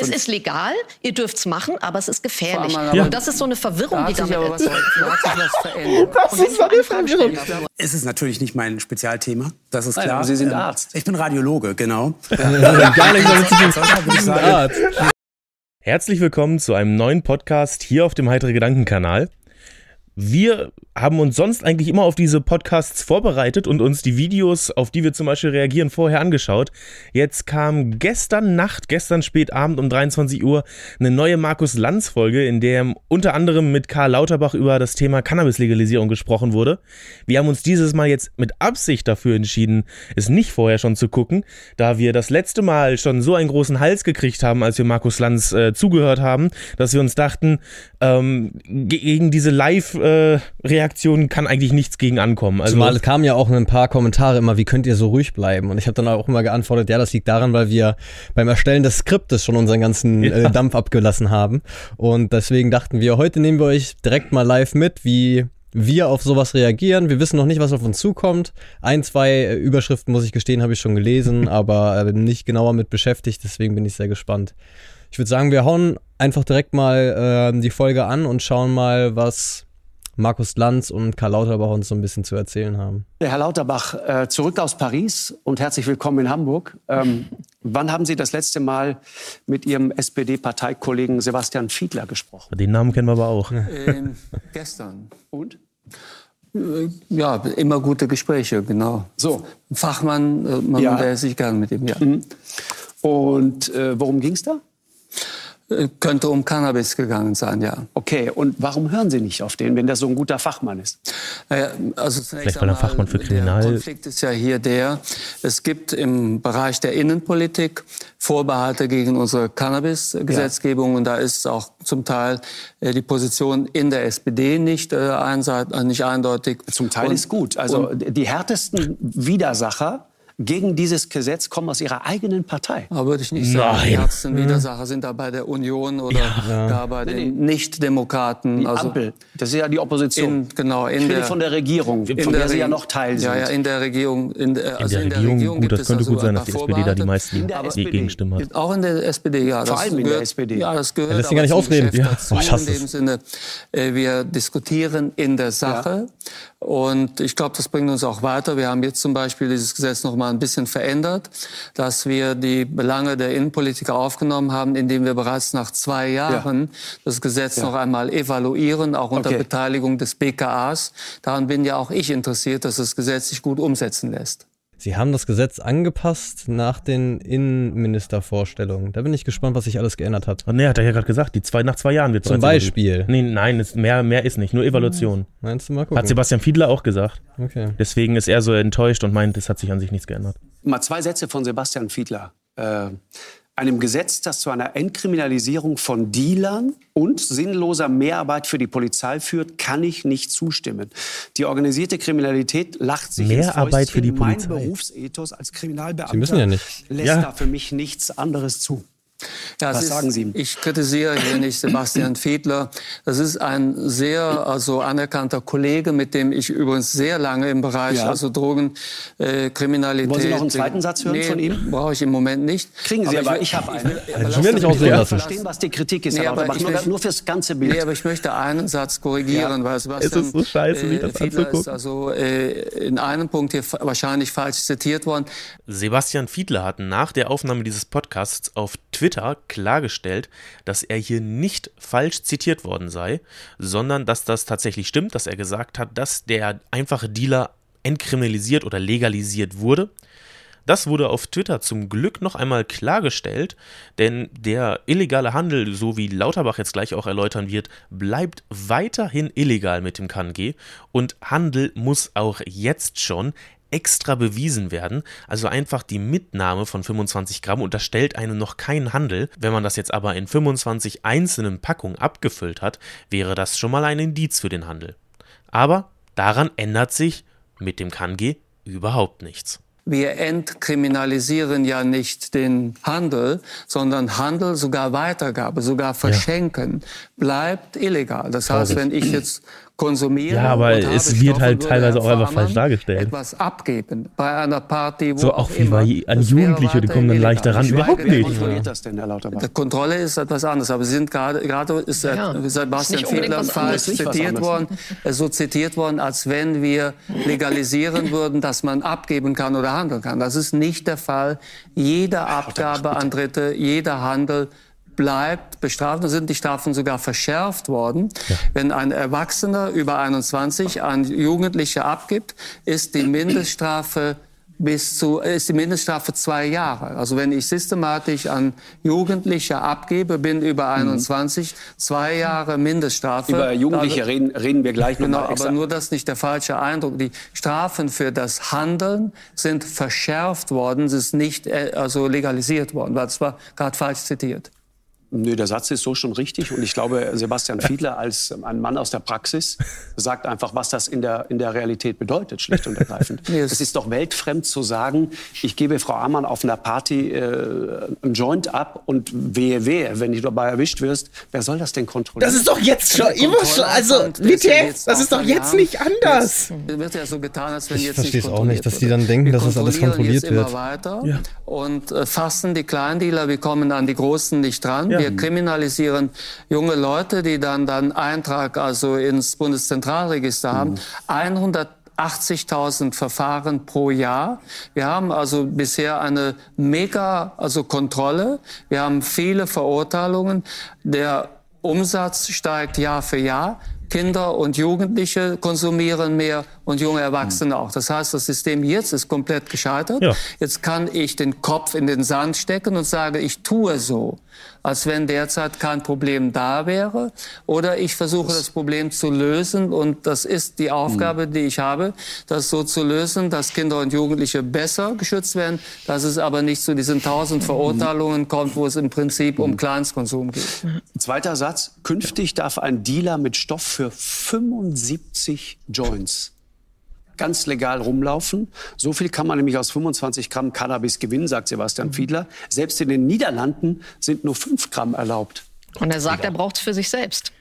Es ist legal, ihr dürft's machen, aber es ist gefährlich. Ja. Und das ist so eine Verwirrung, die damit aber was, erzeugt da. Das ist eine Verwirrung. Es ist natürlich nicht mein Spezialthema, das ist Nein, klar. aber Sie sind Ähm, Arzt. Ich bin Radiologe, genau. Gar nicht damit zu tun. Herzlich willkommen zu einem neuen Podcast hier auf dem Heitere Gedanken-Kanal. Wir haben uns sonst eigentlich immer auf diese Podcasts vorbereitet und uns die Videos, auf die wir zum Beispiel reagieren, vorher angeschaut. Jetzt kam gestern Nacht, gestern spät Abend um 23 Uhr eine neue Markus Lanz-Folge, in der unter anderem mit Karl Lauterbach über das Thema Cannabis-Legalisierung gesprochen wurde. Wir haben uns dieses Mal jetzt mit Absicht dafür entschieden, es nicht vorher schon zu gucken, da wir das letzte Mal schon so einen großen Hals gekriegt haben, als wir Markus Lanz äh, zugehört haben, dass wir uns dachten, ähm, ge- gegen diese Live-Reaktion kann eigentlich nichts gegen ankommen. Also, Zumal es kamen ja auch ein paar Kommentare immer, wie könnt ihr so ruhig bleiben? Und ich habe dann auch immer geantwortet, ja, das liegt daran, weil wir beim Erstellen des Skriptes schon unseren ganzen Ja. äh, Dampf abgelassen haben. Und deswegen dachten wir, heute nehmen wir euch direkt mal live mit, wie wir auf sowas reagieren. Wir wissen noch nicht, was auf uns zukommt. Ein, zwei äh, Überschriften, muss ich gestehen, habe ich schon gelesen, aber äh, nicht genauer mit beschäftigt. Deswegen bin ich sehr gespannt. Ich würde sagen, wir hauen einfach direkt mal äh, die Folge an und schauen mal, was Markus Lanz und Karl Lauterbach uns so ein bisschen zu erzählen haben. Herr Lauterbach, äh, zurück aus Paris und herzlich willkommen in Hamburg. Ähm, wann haben Sie das letzte Mal mit Ihrem SPD-Parteikollegen Sebastian Fiedler gesprochen? den Namen kennen wir aber auch. Ähm, gestern. Und? Äh, Ja, immer gute Gespräche, genau. So. Fachmann, äh, man Ja. unterhält sich gern mit ihm, ja. Und äh, worum ging es da? Könnte um Cannabis gegangen sein, ja. Okay, und warum hören Sie nicht auf den, wenn der so ein guter Fachmann ist? Naja, also zunächst Vielleicht weil er einmal, Fachmann für Kriminal- Der Konflikt ist ja hier der, es gibt im Bereich der Innenpolitik Vorbehalte gegen unsere Cannabis-Gesetzgebung und da ist auch zum Teil äh, die Position in der SPD nicht, äh, einseit, nicht eindeutig. Zum Teil Und- ist gut. Also die härtesten Widersacher gegen dieses Gesetz kommen aus Ihrer eigenen Partei. Aber würde ich nicht sagen. Die Nein. härtesten Widersacher sind da bei der Union oder gar bei den Nichtdemokraten. Die also Ampel, das ist ja die Opposition. in, genau, in ich der, von der Regierung, in von der, Sie Reg- ja noch Teil sind. Ja, ja, in der Regierung. In der, also in der Regierung, gut, gibt das es könnte also gut sein, ein dass die paar SPD da die meisten der. Gegenstimmen hat. Auch in der SPD, ja. Vor das allem in der gehört, SPD. Ja, das gehört Ja, aber gar nicht. Geschäft Ja. dazu. Oh, ich hasse in dem. Sinne, äh, wir diskutieren in der Sache. Und ich glaube, das bringt uns auch weiter. Wir haben jetzt zum Beispiel dieses Gesetz noch mal ein bisschen verändert, dass wir die Belange der Innenpolitiker aufgenommen haben, indem wir bereits nach zwei Jahren das Gesetz noch einmal evaluieren, auch unter Okay. Beteiligung des BKAs. Daran bin ja auch ich interessiert, dass das Gesetz sich gut umsetzen lässt. Sie haben das Gesetz angepasst nach den Innenministervorstellungen. Da bin ich gespannt, was sich alles geändert hat. Oh, nee, hat er ja gerade gesagt, die zwei, nach zwei Jahren wird Zum Beispiel. Nee, nein, ist, mehr, mehr ist nicht, nur Evaluation. Meinst du mal Hat gucken? Sebastian Fiedler auch gesagt. Okay. Deswegen ist er so enttäuscht und meint, es hat sich an sich nichts geändert. Mal zwei Sätze von Sebastian Fiedler. Äh, einem Gesetz, das zu einer Entkriminalisierung von Dealern und sinnloser Mehrarbeit für die Polizei führt, kann ich nicht zustimmen. Die organisierte Kriminalität lacht sich Mehrarbeit ins für die. Polizei. Mein Berufsethos als Kriminalbeamter Sie müssen ja nicht. lässt Ja. da für mich nichts anderes zu. Ja, Was ist, sagen Sie? Ich kritisiere hier nicht Sebastian Fiedler. Das ist ein sehr also anerkannter Kollege, mit dem ich übrigens sehr lange im Bereich Ja. also Drogenkriminalität. Äh, Wollen Sie noch einen zweiten Satz hören nee, von ihm? brauche ich im Moment nicht. Kriegen Sie aber, will- ich habe einen. will- Also wieder nicht ausreden Ich lassen. verstehen, was die Kritik ist, Nee, aber ich Nur, möchte- nur fürs ganze Bild. Nee, aber ich möchte einen Satz korrigieren, weil Sebastian Es ist so scheiße, sich das Fiedler anzugucken. ist also äh, in einem Punkt hier wahrscheinlich falsch zitiert worden. Sebastian Fiedler hat nach der Aufnahme dieses Podcasts auf Twitter klargestellt, dass er hier nicht falsch zitiert worden sei, sondern dass das tatsächlich stimmt, dass er gesagt hat, dass der einfache Dealer entkriminalisiert oder legalisiert wurde. Das wurde auf Twitter zum Glück noch einmal klargestellt, denn der illegale Handel, so wie Lauterbach jetzt gleich auch erläutern wird, bleibt weiterhin illegal mit dem KNG und Handel muss auch jetzt schon extra bewiesen werden. Also einfach die Mitnahme von 25 Gramm unterstellt einem noch keinen Handel. Wenn man das jetzt aber in 25 einzelnen Packungen abgefüllt hat, wäre das schon mal ein Indiz für den Handel. Aber daran ändert sich mit dem KNG überhaupt nichts. Wir entkriminalisieren ja nicht den Handel, sondern Handel, sogar Weitergabe, sogar Verschenken bleibt illegal. Das heißt, wenn ich jetzt konsumiere. Ja, aber es wird Stoffe, halt teilweise auch einfach falsch dargestellt. Etwas abgeben bei einer Party, wo So auch, wie immer. bei- an Jugendliche, die kommen dann weiter leichter ran. illegal. Überhaupt nicht. kontrolliert das denn, Herr Lauterbach? Die Kontrolle ist etwas anderes, aber Sie sind gerade, gerade ist der Ja, Sebastian Fiedler falsch zitiert worden, so zitiert worden, als wenn wir legalisieren würden, dass man abgeben kann oder handeln kann. Das ist nicht der Fall. Jede Abgabe an Dritte, jeder Handel bleibt bestraft. Da sind die Strafen sogar verschärft worden. Wenn ein Erwachsener über 21 an Jugendliche abgibt, ist die Mindeststrafe bis zu, ist die Mindeststrafe zwei Jahre. Also wenn ich systematisch an Jugendliche abgebe, bin über 21, zwei Jahre Mindeststrafe. Über Jugendliche Also- reden, reden wir gleich Genau, nochmal extra. aber nur das ist nicht der falsche Eindruck. Die Strafen für das Handeln sind verschärft worden, es ist nicht äh, also legalisiert worden, weil es war gerade falsch zitiert. Nö, der Satz ist so schon richtig. Und ich glaube, Sebastian Fiedler als ähm, ein Mann aus der Praxis sagt einfach, was das in der, in der Realität bedeutet, schlicht und ergreifend. Nee, es- es ist doch weltfremd zu sagen, ich gebe Frau Amann auf einer Party äh, einen Joint ab und wehe, wehe, wenn du dabei erwischt wirst, wer soll das denn kontrollieren? Das ist doch jetzt schon immer schon. Also, ja WTF, jetzt das ist doch jetzt nicht anders. Jetzt wird ja so getan, als wenn Ich jetzt versteh's nicht auch nicht, kontrolliert dass die dann denken, wir dass das alles kontrollieren jetzt kontrolliert immer wird. weiter und äh, fassen die Kleindealer, wir kommen an die Großen nicht Wir kriminalisieren junge Leute, die dann dann Eintrag also ins Bundeszentralregister haben. 180.000 Verfahren pro Jahr. Wir haben also bisher eine mega also Kontrolle. Wir haben viele Verurteilungen. Der Umsatz steigt Jahr für Jahr. Kinder und Jugendliche konsumieren mehr und junge Erwachsene auch. Das heißt, das System jetzt ist komplett gescheitert. Ja. Jetzt kann ich den Kopf in den Sand stecken und sage, ich tue so, als wenn derzeit kein Problem da wäre. Oder ich versuche das Problem zu lösen und das ist die Aufgabe, die ich habe, das so zu lösen, dass Kinder und Jugendliche besser geschützt werden, dass es aber nicht zu diesen tausend Verurteilungen kommt, wo es im Prinzip um Kleinstkonsum geht. Zweiter Satz. Künftig darf ein Dealer mit Stoff für 75 Joints ganz legal rumlaufen. So viel kann man nämlich aus 25 Gramm Cannabis gewinnen, sagt Sebastian Fiedler. Selbst in den Niederlanden sind nur 5 Gramm erlaubt. Und er sagt, er braucht es für sich selbst,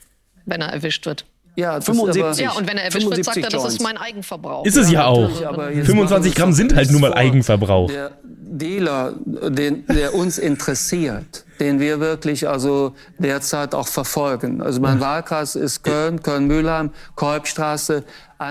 wenn er erwischt wird. Ja, das 75. Ja, und wenn er erwischt wird, sagt 75 er, das ist mein Eigenverbrauch. Ist es ja, auch. aber jetzt 25 machen wir Gramm sind halt nun mal. Eigenverbrauch. Der Dealer, den, der uns interessiert, den wir wirklich also derzeit auch verfolgen. Also mein Wahlkreis ist Köln, Köln-Mühlheim, Kolbstraße.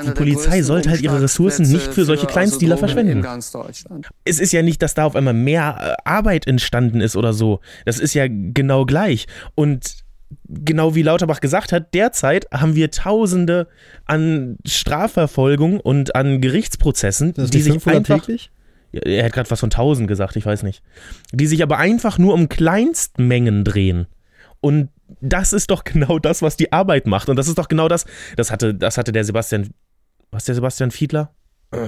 Die Polizei sollte halt ihre Ressourcen nicht für solche Kleinstdealer verschwenden. In ganz Deutschland. es ist ja nicht, dass da auf einmal mehr äh, Arbeit entstanden ist oder so. Das ist ja genau gleich. Und genau wie Lauterbach gesagt hat, derzeit haben wir Tausende an Strafverfolgung und an Gerichtsprozessen, die sich 500 einfach. täglich? Er hat gerade was von 1000 gesagt, ich weiß nicht. Die sich aber einfach nur um Kleinstmengen drehen. Und das ist doch genau das, was die Arbeit macht. Und das ist doch genau das. Das hatte, das hatte der Sebastian. Was der Sebastian Fiedler?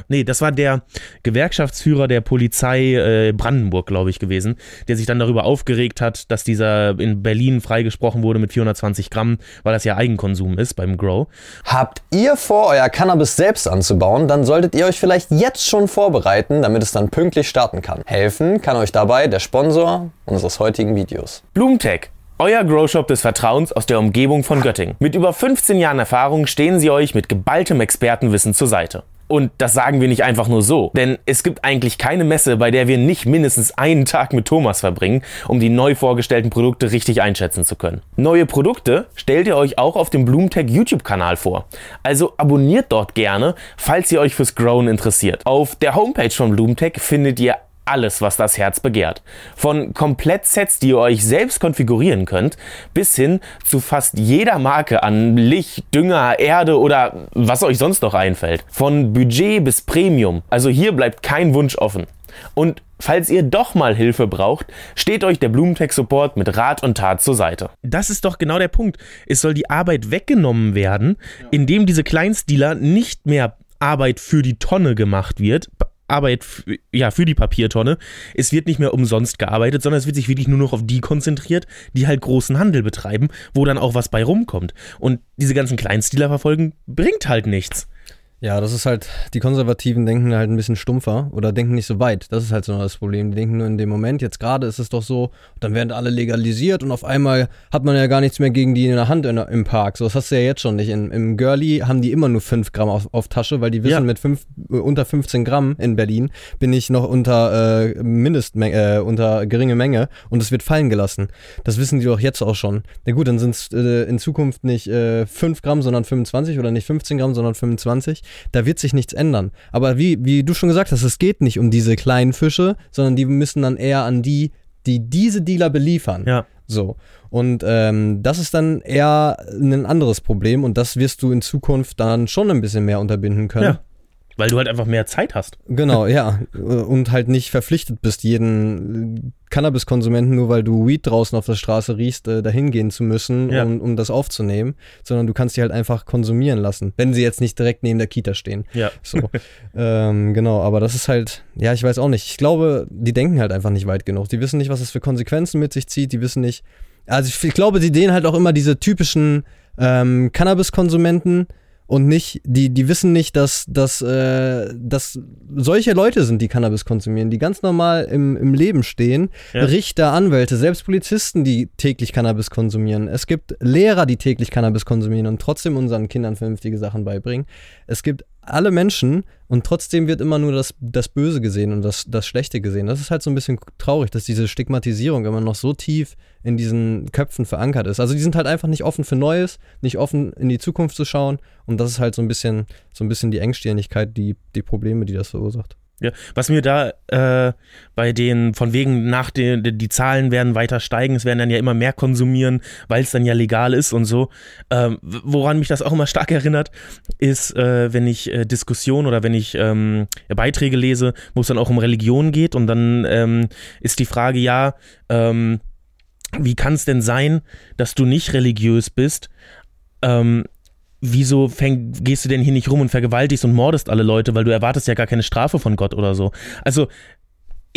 Nee, das war der Gewerkschaftsführer der Polizei äh, Brandenburg, glaube ich, gewesen, der sich dann darüber aufgeregt hat, dass dieser in Berlin freigesprochen wurde mit 420 Gramm, weil das ja Eigenkonsum ist beim Grow. Habt ihr vor, euer Cannabis selbst anzubauen, dann solltet ihr euch vielleicht jetzt schon vorbereiten, damit es dann pünktlich starten kann. Helfen kann euch dabei der Sponsor unseres heutigen Videos. Blumentech. Euer Growshop des Vertrauens aus der Umgebung von Göttingen. Mit über 15 Jahren Erfahrung stehen sie euch mit geballtem Expertenwissen zur Seite. Und das sagen wir nicht einfach nur so, denn es gibt eigentlich keine Messe, bei der wir nicht mindestens einen Tag mit Thomas verbringen, um die neu vorgestellten Produkte richtig einschätzen zu können. Neue Produkte stellt ihr euch auch auf dem Blumentech YouTube-Kanal vor. Also abonniert dort gerne, falls ihr euch fürs Grown interessiert. Auf der Homepage von Blumentech findet ihr alles, was das Herz begehrt. Von Komplettsets, die ihr euch selbst konfigurieren könnt, bis hin zu fast jeder Marke an Licht, Dünger, Erde oder was euch sonst noch einfällt. Von Budget bis Premium. Also hier bleibt kein Wunsch offen. Und falls ihr doch mal Hilfe braucht, steht euch der Blumentech Support mit Rat und Tat zur Seite. Das ist doch genau der Punkt. Es soll die Arbeit weggenommen werden, indem diese Kleinstdealer nicht mehr Arbeit für die Tonne gemacht wird, Arbeit ja, für die Papiertonne. Es wird nicht mehr umsonst gearbeitet, sondern es wird sich wirklich nur noch auf die konzentriert, die halt großen Handel betreiben, wo dann auch was bei rumkommt. Und diese ganzen Kleinstdealer verfolgen bringt halt nichts. Ja, das ist halt, die Konservativen denken halt ein bisschen stumpfer oder denken nicht so weit. Das ist halt so das Problem. Die denken nur in dem Moment, jetzt gerade ist es doch so, dann werden alle legalisiert und auf einmal hat man ja gar nichts mehr gegen die in der Hand in, im Park. So, das hast du ja jetzt schon nicht. In, Im Girlie haben die immer nur 5 Gramm auf, auf Tasche, weil die wissen, Ja. mit fünf, äh, unter 15 Gramm in Berlin bin ich noch unter äh, Mindestmenge, äh, unter geringe Menge und es wird fallen gelassen. Das wissen die doch jetzt auch schon. Na gut, dann sind es äh, in Zukunft nicht äh, 5 Gramm, sondern 25 oder nicht 15 Gramm, sondern 25. Da wird sich nichts ändern. Aber wie, wie du schon gesagt hast, es geht nicht um diese kleinen Fische, sondern die müssen dann eher an die, die diese Dealer beliefern. Ja. So. Und ähm, das ist dann eher ein anderes Problem und das wirst du in Zukunft dann schon ein bisschen mehr unterbinden können. Ja. Weil du halt einfach mehr Zeit hast. Genau, ja. Und halt nicht verpflichtet bist, jeden Cannabiskonsumenten, nur weil du Weed draußen auf der Straße riechst, äh, dahin gehen zu müssen, Ja. um, um das aufzunehmen, sondern du kannst die halt einfach konsumieren lassen, wenn sie jetzt nicht direkt neben der Kita stehen. Ja. So. ähm, genau, aber das ist halt, ja, ich weiß auch nicht. Ich glaube, die denken halt einfach nicht weit genug. Die wissen nicht, was das für Konsequenzen mit sich zieht. Die wissen nicht. Also ich, ich glaube, sie sehen halt auch immer diese typischen ähm, Cannabiskonsumenten und nicht, die, die wissen nicht, dass, dass, äh, dass solche Leute sind, die Cannabis konsumieren, die ganz normal im, im Leben stehen. Ja. Richter, Anwälte, selbst Polizisten, die täglich Cannabis konsumieren. Es gibt Lehrer, die täglich Cannabis konsumieren und trotzdem unseren Kindern vernünftige Sachen beibringen. Es gibt alle Menschen und trotzdem wird immer nur das, das Böse gesehen und das, das Schlechte gesehen. Das ist halt so ein bisschen traurig, dass diese Stigmatisierung immer noch so tief in diesen Köpfen verankert ist. Also die sind halt einfach nicht offen für Neues, nicht offen in die Zukunft zu schauen und das ist halt so ein bisschen, so ein bisschen die Engstirnigkeit, die, die Probleme, die das verursacht. Ja, was mir da äh, bei den, von wegen nach den, die, Zahlen werden weiter steigen, es werden dann ja immer mehr konsumieren, weil es dann ja legal ist und so. Ähm, woran mich das auch immer stark erinnert, ist, äh, wenn ich äh, Diskussionen oder wenn ich ähm, Beiträge lese, wo es dann auch um Religion geht und dann ähm, ist die Frage, ja, ähm, wie kann es denn sein, dass du nicht religiös bist? Ähm, wieso fäng, gehst du denn hier nicht rum und vergewaltigst und mordest alle Leute, weil du erwartest ja gar keine Strafe von Gott oder so. Also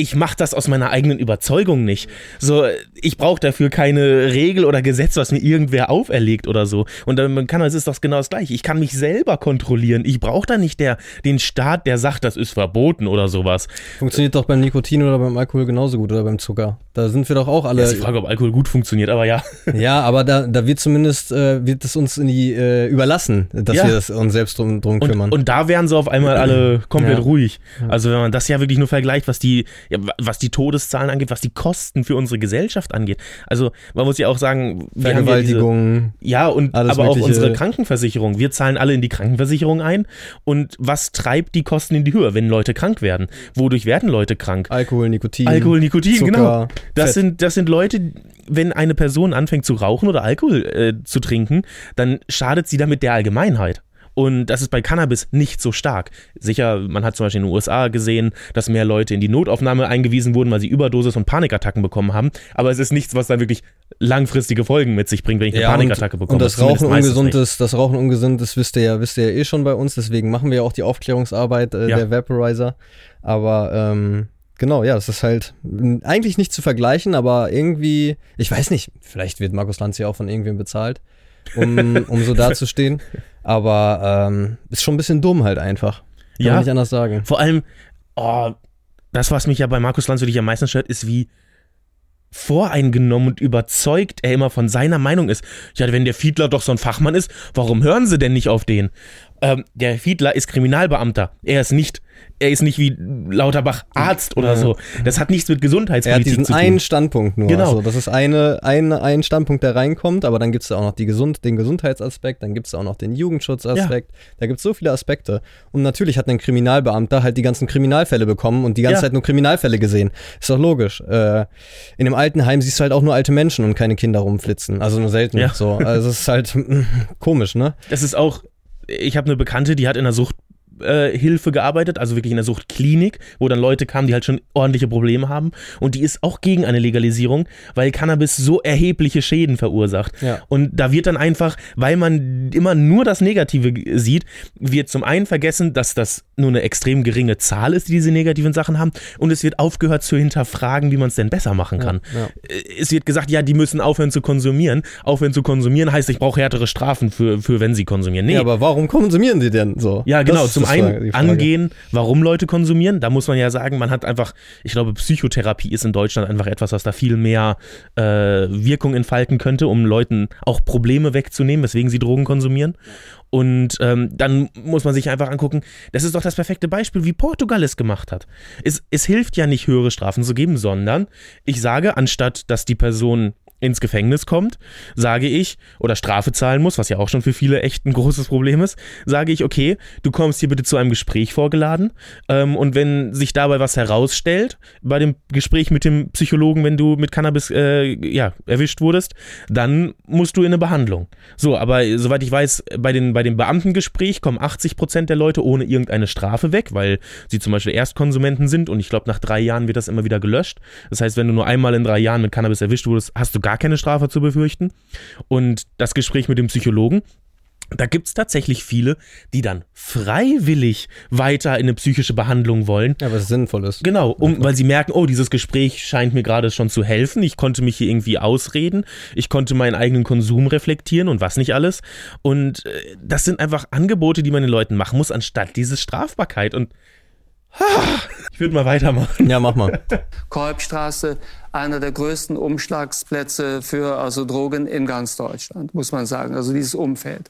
ich mache das aus meiner eigenen Überzeugung nicht. So, ich brauche dafür keine Regel oder Gesetz, was mir irgendwer auferlegt oder so. Und dann kann, es ist doch genau das gleiche. Ich kann mich selber kontrollieren. Ich brauche da nicht der, den Staat, der sagt, das ist verboten oder sowas. Funktioniert doch beim Nikotin oder beim Alkohol genauso gut oder beim Zucker. Da sind wir doch auch alle. Das ist die Frage, ob Alkohol gut funktioniert, aber ja. Ja, aber da, da wird zumindest, äh, wird es uns in die äh, überlassen, dass Ja. wir das uns selbst drum, drum Und, kümmern. und da wären sie auf einmal alle komplett Ja. ruhig. Also wenn man das ja wirklich nur vergleicht, was die, ja, was die Todeszahlen angeht, was die Kosten für unsere Gesellschaft angeht. Also man muss ja auch sagen, wir haben ja diese, Vergewaltigung. ja, und aber auch Mögliche. unsere Krankenversicherung. Wir zahlen alle in die Krankenversicherung ein. Und was treibt die Kosten in die Höhe, wenn Leute krank werden? Wodurch werden Leute krank? Alkohol, Nikotin. Alkohol, Nikotin, Zucker, genau. Das Fett. sind, das sind Leute, wenn eine Person anfängt zu rauchen oder Alkohol äh, zu trinken, dann schadet sie damit der Allgemeinheit. Und das ist bei Cannabis nicht so stark. Sicher, man hat zum Beispiel in den USA gesehen, dass mehr Leute in die Notaufnahme eingewiesen wurden, weil sie Überdosis und Panikattacken bekommen haben. Aber es ist nichts, was dann wirklich langfristige Folgen mit sich bringt, wenn ich eine Ja, Panikattacke und, bekomme. und das Rauchen ungesund ist, das Rauchen ungesund ist, wisst ihr ja, wisst ihr ja eh schon bei uns, deswegen machen wir ja auch die Aufklärungsarbeit äh, Ja. der Vaporizer. Aber ähm, genau, ja, das ist halt eigentlich nicht zu vergleichen, aber irgendwie, ich weiß nicht, vielleicht wird Markus Lanz ja auch von irgendwem bezahlt, um, um so dazustehen. Aber ähm, ist schon ein bisschen dumm halt einfach. Kann Ja. man nicht anders sagen. Vor allem, oh, das, was mich ja bei Markus Lanz wirklich am meisten stört, ist, wie voreingenommen und überzeugt er immer von seiner Meinung ist. Ja, wenn der Fiedler doch so ein Fachmann ist, warum hören sie denn nicht auf den? Ähm, der Fiedler ist Kriminalbeamter. Er ist nicht, er ist nicht wie Lauterbach Arzt oder Ja. so. Das hat nichts mit Er hat Gesundheitspolitik diesen zu tun. einen Standpunkt nur. Genau. Also das ist eine, eine, ein Standpunkt, der reinkommt, aber dann gibt es auch noch die Gesund, den Gesundheitsaspekt, dann gibt es auch noch den Jugendschutzaspekt. Da gibt es so viele Aspekte. Und natürlich hat ein Kriminalbeamter halt die ganzen Kriminalfälle bekommen und die ganze Ja. Zeit nur Kriminalfälle gesehen. Ist doch logisch. Äh, in einem Altenheim siehst du halt auch nur alte Menschen und keine Kinder rumflitzen. Also nur selten. Ja. So. Also es ist halt komisch, ne? Das ist auch, ich habe eine Bekannte, die hat in der Sucht Suchthilfe gearbeitet, also wirklich in der Suchtklinik, wo dann Leute kamen, die halt schon ordentliche Probleme haben. Und die ist auch gegen eine Legalisierung, weil Cannabis so erhebliche Schäden verursacht. Ja. Und da wird dann einfach, weil man immer nur das Negative sieht, wird zum einen vergessen, dass das nur eine extrem geringe Zahl ist, die diese negativen Sachen haben. Und es wird aufgehört zu hinterfragen, wie man es denn besser machen kann. ja. Äh, Es wird gesagt, ja, die müssen aufhören zu konsumieren. Aufhören zu konsumieren heißt, ich brauche härtere Strafen für, für wenn sie konsumieren. Nee, Ja, aber warum konsumieren sie denn so? ja, genau. Das Zum Frage. angehen, warum Leute konsumieren. Da muss man ja sagen, man hat einfach, ich glaube, Psychotherapie ist in Deutschland einfach etwas, was da viel mehr äh, Wirkung entfalten könnte, um Leuten auch Probleme wegzunehmen, weswegen sie Drogen konsumieren. Und ähm, dann muss man sich einfach angucken, das ist doch das perfekte Beispiel, wie Portugal es gemacht hat. Es, es hilft ja nicht, höhere Strafen zu geben, sondern ich sage, anstatt dass die Person ins Gefängnis kommt, sage ich, oder Strafe zahlen muss, was ja auch schon für viele echt ein großes Problem ist, sage ich, okay, du kommst hier bitte zu einem Gespräch vorgeladen ähm, und wenn sich dabei was herausstellt, bei dem Gespräch mit dem Psychologen, wenn du mit Cannabis äh, ja, erwischt wurdest, dann musst du in eine Behandlung. So, aber soweit ich weiß, bei, den, bei dem Beamtengespräch kommen 80 Prozent der Leute ohne irgendeine Strafe weg, weil sie zum Beispiel Erstkonsumenten sind und ich glaube, nach drei Jahren wird das immer wieder gelöscht. Das heißt, wenn du nur einmal in drei Jahren mit Cannabis erwischt wurdest, hast du gar keine Strafe zu befürchten. Und das Gespräch mit dem Psychologen, da gibt es tatsächlich viele, die dann freiwillig weiter in eine psychische Behandlung wollen. Ja, was sinnvoll ist. Genau, um, weil sie merken, oh, dieses Gespräch scheint mir gerade schon zu helfen. Ich konnte mich hier irgendwie ausreden. Ich konnte meinen eigenen Konsum reflektieren und was nicht alles. Und äh, das sind einfach Angebote, die man den Leuten machen muss, anstatt diese Strafbarkeit. Und ah, ich würde mal weitermachen. Ja, mach mal. Kolbstraße, einer der größten Umschlagsplätze für also Drogen in ganz Deutschland, muss man sagen. Also dieses Umfeld.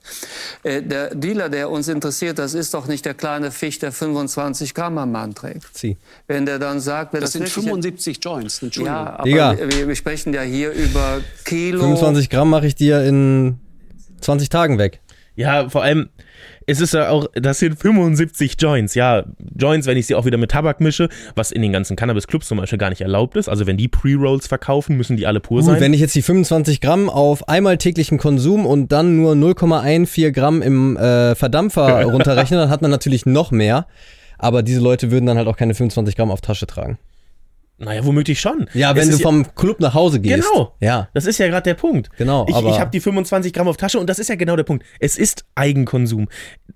Äh, der Dealer, der uns interessiert, das ist doch nicht der kleine Fisch, der 25 Gramm am Mann trägt. Zieh. Wenn der dann sagt, wer Das sind wirklich- 75 Joints, Entschuldigung. Ja, aber Digga. wir, wir sprechen ja hier über Kilo. 25 Gramm mache ich dir in 20 Tagen weg. Ja, vor allem, es ist ja auch, das sind 75 Joints. Ja, Joints, wenn ich sie auch wieder mit Tabak mische, was in den ganzen Cannabis-Clubs zum Beispiel gar nicht erlaubt ist. Also wenn die Pre-Rolls verkaufen, müssen die alle pur Gut, sein. wenn ich jetzt die 25 Gramm auf einmal täglichen Konsum und dann nur 0,14 Gramm im äh, Verdampfer runterrechne, dann hat man natürlich noch mehr. Aber diese Leute würden dann halt auch keine 25 Gramm auf Tasche tragen. Naja, womöglich schon. Ja, Es wenn du ist vom Club nach Hause gehst. Genau. Ja. Das ist ja gerade der Punkt. Genau, Ich, ich habe die 25 Gramm auf Tasche und das ist ja genau der Punkt. Es ist Eigenkonsum.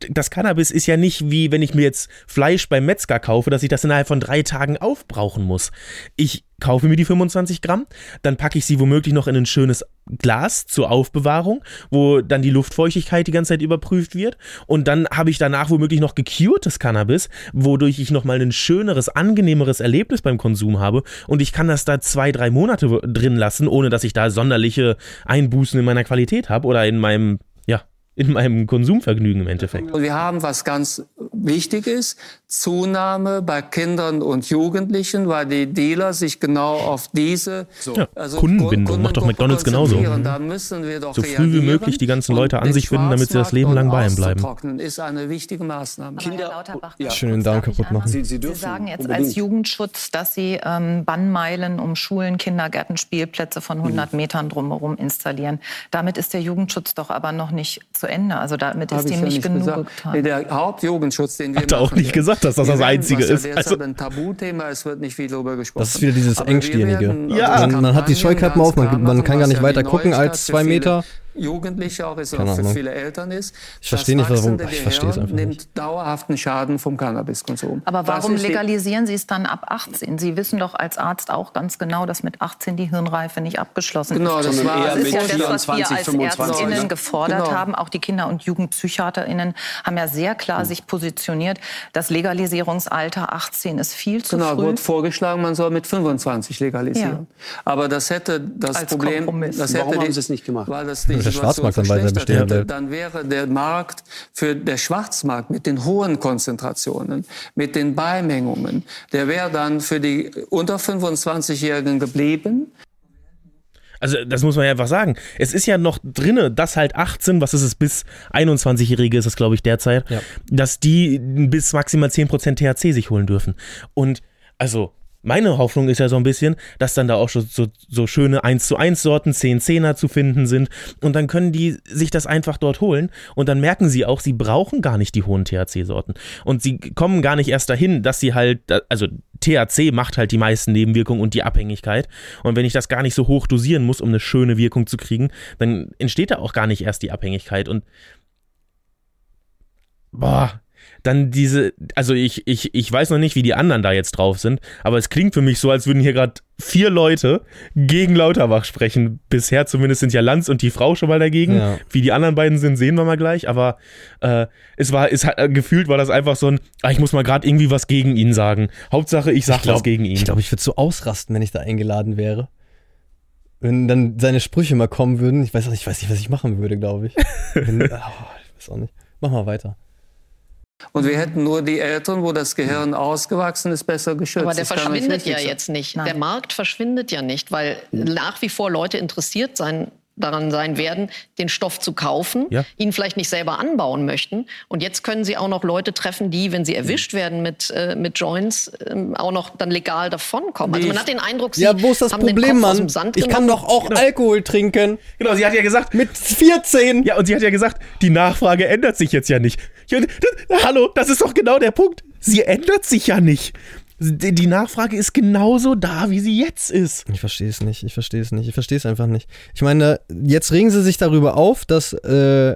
Das Cannabis ist ja nicht wie, wenn ich mir jetzt Fleisch beim Metzger kaufe, dass ich das innerhalb von drei Tagen aufbrauchen muss. Ich kaufe mir die 25 Gramm, dann packe ich sie womöglich noch in ein schönes Glas zur Aufbewahrung, wo dann die Luftfeuchtigkeit die ganze Zeit überprüft wird. Und dann habe ich danach womöglich noch gecurtes Cannabis, wodurch ich nochmal ein schöneres, angenehmeres Erlebnis beim Konsum habe. Und ich kann das da zwei, drei Monate drin lassen, ohne dass ich da sonderliche Einbußen in meiner Qualität habe oder in meinem, in meinem Konsumvergnügen im Endeffekt. Wir haben, was ganz wichtig ist, Zunahme bei Kindern und Jugendlichen, weil die Dealer sich genau auf diese Ja, also Kundenbindung, macht doch McDonald's genauso. konzentrieren. Da müssen wir doch So früh wie möglich die ganzen Leute an sich finden, damit sie das Leben lang bei ihm bleiben. ist eine wichtige Maßnahme. Kinder- Ja. darf Schön den ich Darm kaputt machen. Sie, Sie dürfen Sie sagen jetzt unbedingt. als Jugendschutz, dass Sie ähm, Bannmeilen um Schulen, Kindergärten, Spielplätze von 100 Mhm. Metern drumherum installieren. Damit ist der Jugendschutz doch aber noch nicht zu Ende. Also damit Hab ist ihm ja nicht genug gesagt. getan. Der Hauptjugendschutz, den wir Hat er auch nicht gesagt, dass das wir das werden- Einzige was ja ist. derzeit Also- ein Tabuthema, es wird nicht viel darüber gesprochen. Das ist wieder dieses Aber Engstirnige. werden, Ja. also Man- man hat die Scheuklappen auf, man- man kann gar nicht ja weiter gucken als zwei viele Meter. Jugendliche auch ist Keine und für viele Eltern ist. Ich verstehe nicht, das warum- wachsende ich verstehe es Gehirn einfach nicht. nimmt dauerhaften Schaden vom Cannabiskonsum. Aber Das warum legalisieren Sie es dann ab 18? Sie wissen doch als Arzt auch ganz genau, dass mit 18 die Hirnreife nicht abgeschlossen Genau, ist. das Sondern war eher Das ist mit ja das, was wir 24, als 25. Ärztinnen ne? gefordert Genau. haben. Auch die Kinder- und JugendpsychiaterInnen haben ja sehr klar Hm. sich positioniert. Das Legalisierungsalter 18 ist viel zu Genau, früh. wurde vorgeschlagen, man soll mit 25 legalisieren. Aber das hätte das Als Problem. Kompromiss. Das hätte Warum die, haben Sie es nicht gemacht? Weil das die der Situation Schwarzmarkt dann weiter verschlechtert bestehen hätte. Dann wäre der Markt für der Schwarzmarkt mit den hohen Konzentrationen, mit den Beimengungen, der wäre dann für die unter 25-Jährigen geblieben. Also das muss man ja einfach sagen. Es ist ja noch drinne, dass halt 18, was ist es, bis 21-Jährige ist es, glaube ich, derzeit, Ja. dass die bis maximal 10% THC sich holen dürfen. Und also meine Hoffnung ist ja so ein bisschen, dass dann da auch schon so, so schöne 1 zu 1 Sorten, 10 10er zu finden sind. Und dann können die sich das einfach dort holen. Und dann merken sie auch, sie brauchen gar nicht die hohen THC-Sorten und sie kommen gar nicht erst dahin, dass sie halt, also THC macht halt die meisten Nebenwirkungen und die Abhängigkeit. Und wenn ich das gar nicht so hoch dosieren muss, um eine schöne Wirkung zu kriegen, dann entsteht da auch gar nicht erst die Abhängigkeit. Und boah, dann diese, also ich, ich, ich weiß noch nicht, wie die anderen da jetzt drauf sind, aber es klingt für mich so, als würden hier gerade vier Leute gegen Lauterbach sprechen. Bisher zumindest sind ja Lanz und die Frau schon mal dagegen. Ja. Wie die anderen beiden sind, sehen wir mal gleich, aber äh, es war, es hat, äh, gefühlt war das einfach so ein, ah, ich muss mal gerade irgendwie was gegen ihn sagen. Hauptsache, ich sag was gegen ihn. Ich glaube, ich würde so ausrasten, wenn ich da eingeladen wäre. Wenn dann seine Sprüche mal kommen würden. Ich weiß auch nicht, ich weiß nicht, was ich machen würde, glaube ich. Wenn, oh, ich weiß auch nicht. Mach mal weiter. Und wir hätten nur die Älteren, wo das Gehirn ausgewachsen ist, besser geschützt. Aber der Das verschwindet ja sein. jetzt nicht. Der Markt verschwindet ja nicht, weil nach wie vor Leute interessiert sein, daran sein werden, den Stoff zu kaufen, Ja. ihn vielleicht nicht selber anbauen möchten. Und jetzt können sie auch noch Leute treffen, die, wenn sie erwischt werden mit, äh, mit Joints, ähm, auch noch dann legal davonkommen. Also man hat den Eindruck, sie Ja, wo ist das haben den Problem, Mann? dem Sand Ich kann doch auch Alkohol trinken. Genau, sie hat ja gesagt, Mit 14. Ja, und sie hat ja gesagt, die Nachfrage ändert sich jetzt ja nicht. Ja, das, hallo, das ist doch genau der Punkt. Sie ändert sich ja nicht. Die Nachfrage ist genauso da, wie sie jetzt ist. Ich verstehe es nicht, ich verstehe es nicht, ich verstehe es einfach nicht. Ich meine, jetzt regen sie sich darüber auf, dass äh,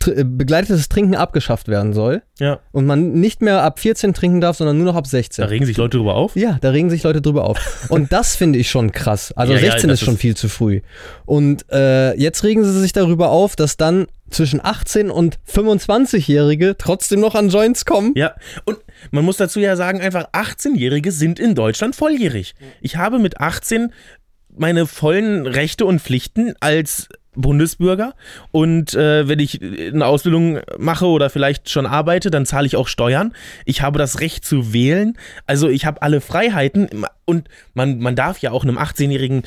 tr äh, begleitetes Trinken abgeschafft werden soll Ja. und man nicht mehr ab 14 trinken darf, sondern nur noch ab 16. Da regen sich Leute drüber auf. Ja, da regen sich Leute drüber auf. Und das finde ich schon krass. Also Ja, ja, 16 das ist schon ist- viel zu früh. Und äh, jetzt regen sie sich darüber auf, dass dann zwischen 18 und 25-Jährige trotzdem noch an Joints kommen. Ja, und man muss dazu ja sagen, einfach 18-Jährige sind in Deutschland volljährig. Ich habe mit 18 meine vollen Rechte und Pflichten als Bundesbürger und äh, wenn ich eine Ausbildung mache oder vielleicht schon arbeite, dann zahle ich auch Steuern. Ich habe das Recht zu wählen. Also ich habe alle Freiheiten und man, man darf ja auch einem 18-Jährigen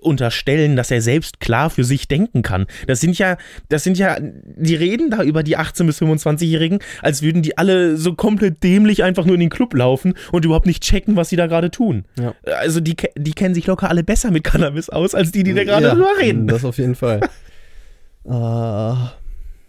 unterstellen, dass er selbst klar für sich denken kann. Das sind ja, das sind ja, die reden da über die 18- bis 25-Jährigen, als würden die alle so komplett dämlich einfach nur in den Club laufen und überhaupt nicht checken, was sie da gerade tun. Ja. Also die, die kennen sich locker alle besser mit Cannabis aus, als die, die da gerade drüber reden. Das auf jeden Fall. Ah,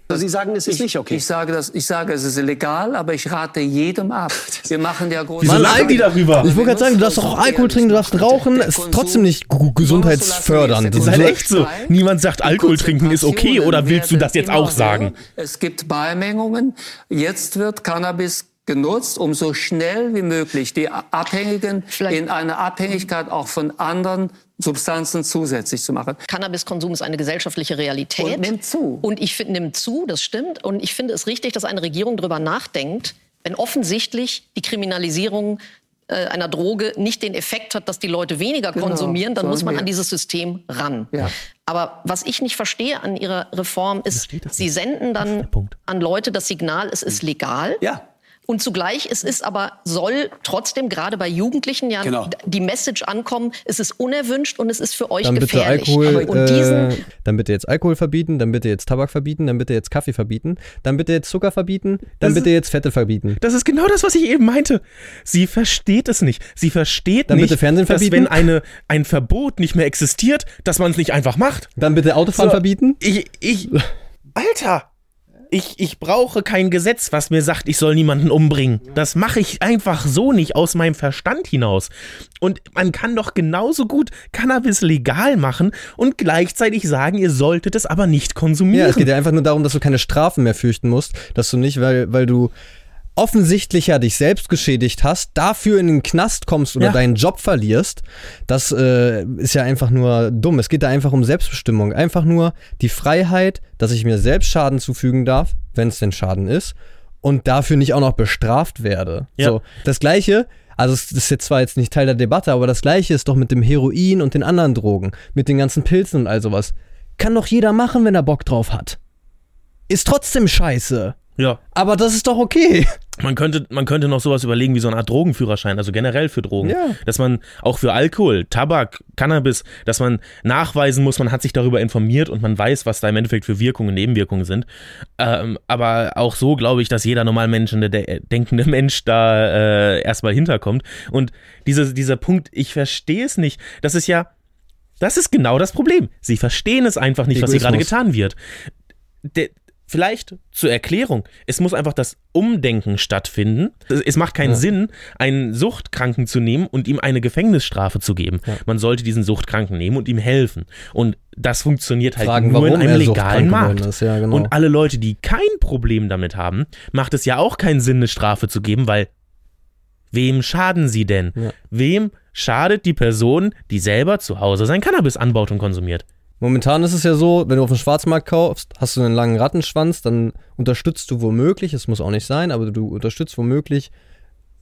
Also Sie sagen, es ist nicht okay. Ich sage, das, ich sage, es ist illegal, aber ich rate jedem ab. Wir machen ja große Wieso lachen die darüber? ich wollte gerade sagen, du darfst doch auch Alkohol trinken, du darfst rauchen, ist trotzdem nicht gesundheitsfördernd. Das ist halt echt so. Niemand sagt, Alkohol trinken ist okay, oder willst du das jetzt auch sagen? Es gibt Beimengungen. Jetzt wird Cannabis genutzt, um so schnell wie möglich die Abhängigen in eine Abhängigkeit auch von anderen Substanzen zusätzlich zu machen. Cannabiskonsum ist eine gesellschaftliche Realität. Und nimmt zu. Und ich finde, nimmt zu, das stimmt. Und ich finde es richtig, dass eine Regierung darüber nachdenkt, wenn offensichtlich die Kriminalisierung äh, einer Droge nicht den Effekt hat, dass die Leute weniger Genau, konsumieren, dann muss man wir. an dieses System ran. Ja. Aber was ich nicht verstehe an Ihrer Reform ist, Sie senden dann an Leute das Signal, es ist legal. Ja. Und zugleich, es ist aber, soll trotzdem gerade bei Jugendlichen ja Genau. die Message ankommen, es ist unerwünscht und es ist für euch dann bitte gefährlich. Alkohol, und diesen, äh, dann bitte jetzt Alkohol verbieten, dann bitte jetzt Tabak verbieten, dann bitte jetzt Kaffee verbieten, dann bitte jetzt Zucker verbieten, dann Das bitte jetzt Fette verbieten. Das ist genau das, was ich eben meinte. Sie versteht es nicht. Sie versteht Dann nicht, bitte Fernsehen dass verbieten. wenn eine, ein Verbot nicht mehr existiert, dass man es nicht einfach macht. Dann bitte Autofahren So, verbieten. Ich, ich, Alter, ich, ich brauche kein Gesetz, was mir sagt, ich soll niemanden umbringen. Das mache ich einfach so nicht aus meinem Verstand hinaus. Und man kann doch genauso gut Cannabis legal machen und gleichzeitig sagen, ihr solltet es aber nicht konsumieren. Ja, es geht ja einfach nur darum, dass du keine Strafen mehr fürchten musst, dass du nicht, weil, weil du offensichtlich ja dich selbst geschädigt hast, dafür in den Knast kommst oder Ja. deinen Job verlierst, das äh, ist ja einfach nur dumm. Es geht da einfach um Selbstbestimmung. Einfach nur die Freiheit, dass ich mir selbst Schaden zufügen darf, wenn es denn Schaden ist, und dafür nicht auch noch bestraft werde. Ja. So, das Gleiche. Also es ist jetzt zwar jetzt nicht Teil der Debatte, aber das gleiche ist doch mit dem Heroin und den anderen Drogen, mit den ganzen Pilzen und all sowas. Kann doch jeder machen, wenn er Bock drauf hat. Ist trotzdem scheiße. Ja. Aber das ist doch okay. Man könnte, man könnte noch sowas überlegen wie so eine Art Drogenführerschein, also generell für Drogen. Ja. Dass man auch für Alkohol, Tabak, Cannabis, dass man nachweisen muss, man hat sich darüber informiert und man weiß, was da im Endeffekt für Wirkungen und Nebenwirkungen sind. Ähm, aber auch so glaube ich, dass jeder normal Mensch, der de denkende Mensch da äh, erstmal hinterkommt. Und diese, dieser Punkt, ich verstehe es nicht. Das ist ja, das ist genau das Problem. Sie verstehen es einfach nicht, was hier gerade Egoismus. getan wird. Der, vielleicht zur Erklärung, es muss einfach das Umdenken stattfinden. Es- macht keinen Ja. Sinn, einen Suchtkranken zu nehmen und ihm eine Gefängnisstrafe zu geben. Man sollte diesen Suchtkranken nehmen und ihm helfen. Und das funktioniert halt Fragen, nur in einem legalen Markt. ja, genau. Und alle Leute, die kein Problem damit haben, macht es ja auch keinen Sinn, eine Strafe zu geben, weil wem schaden sie denn? Ja. Wem schadet die Person, die selber zu Hause sein Cannabis anbaut und konsumiert? Momentan ist es ja so, wenn du auf dem Schwarzmarkt kaufst, hast du einen langen Rattenschwanz, dann unterstützt du womöglich, es muss auch nicht sein, aber du unterstützt womöglich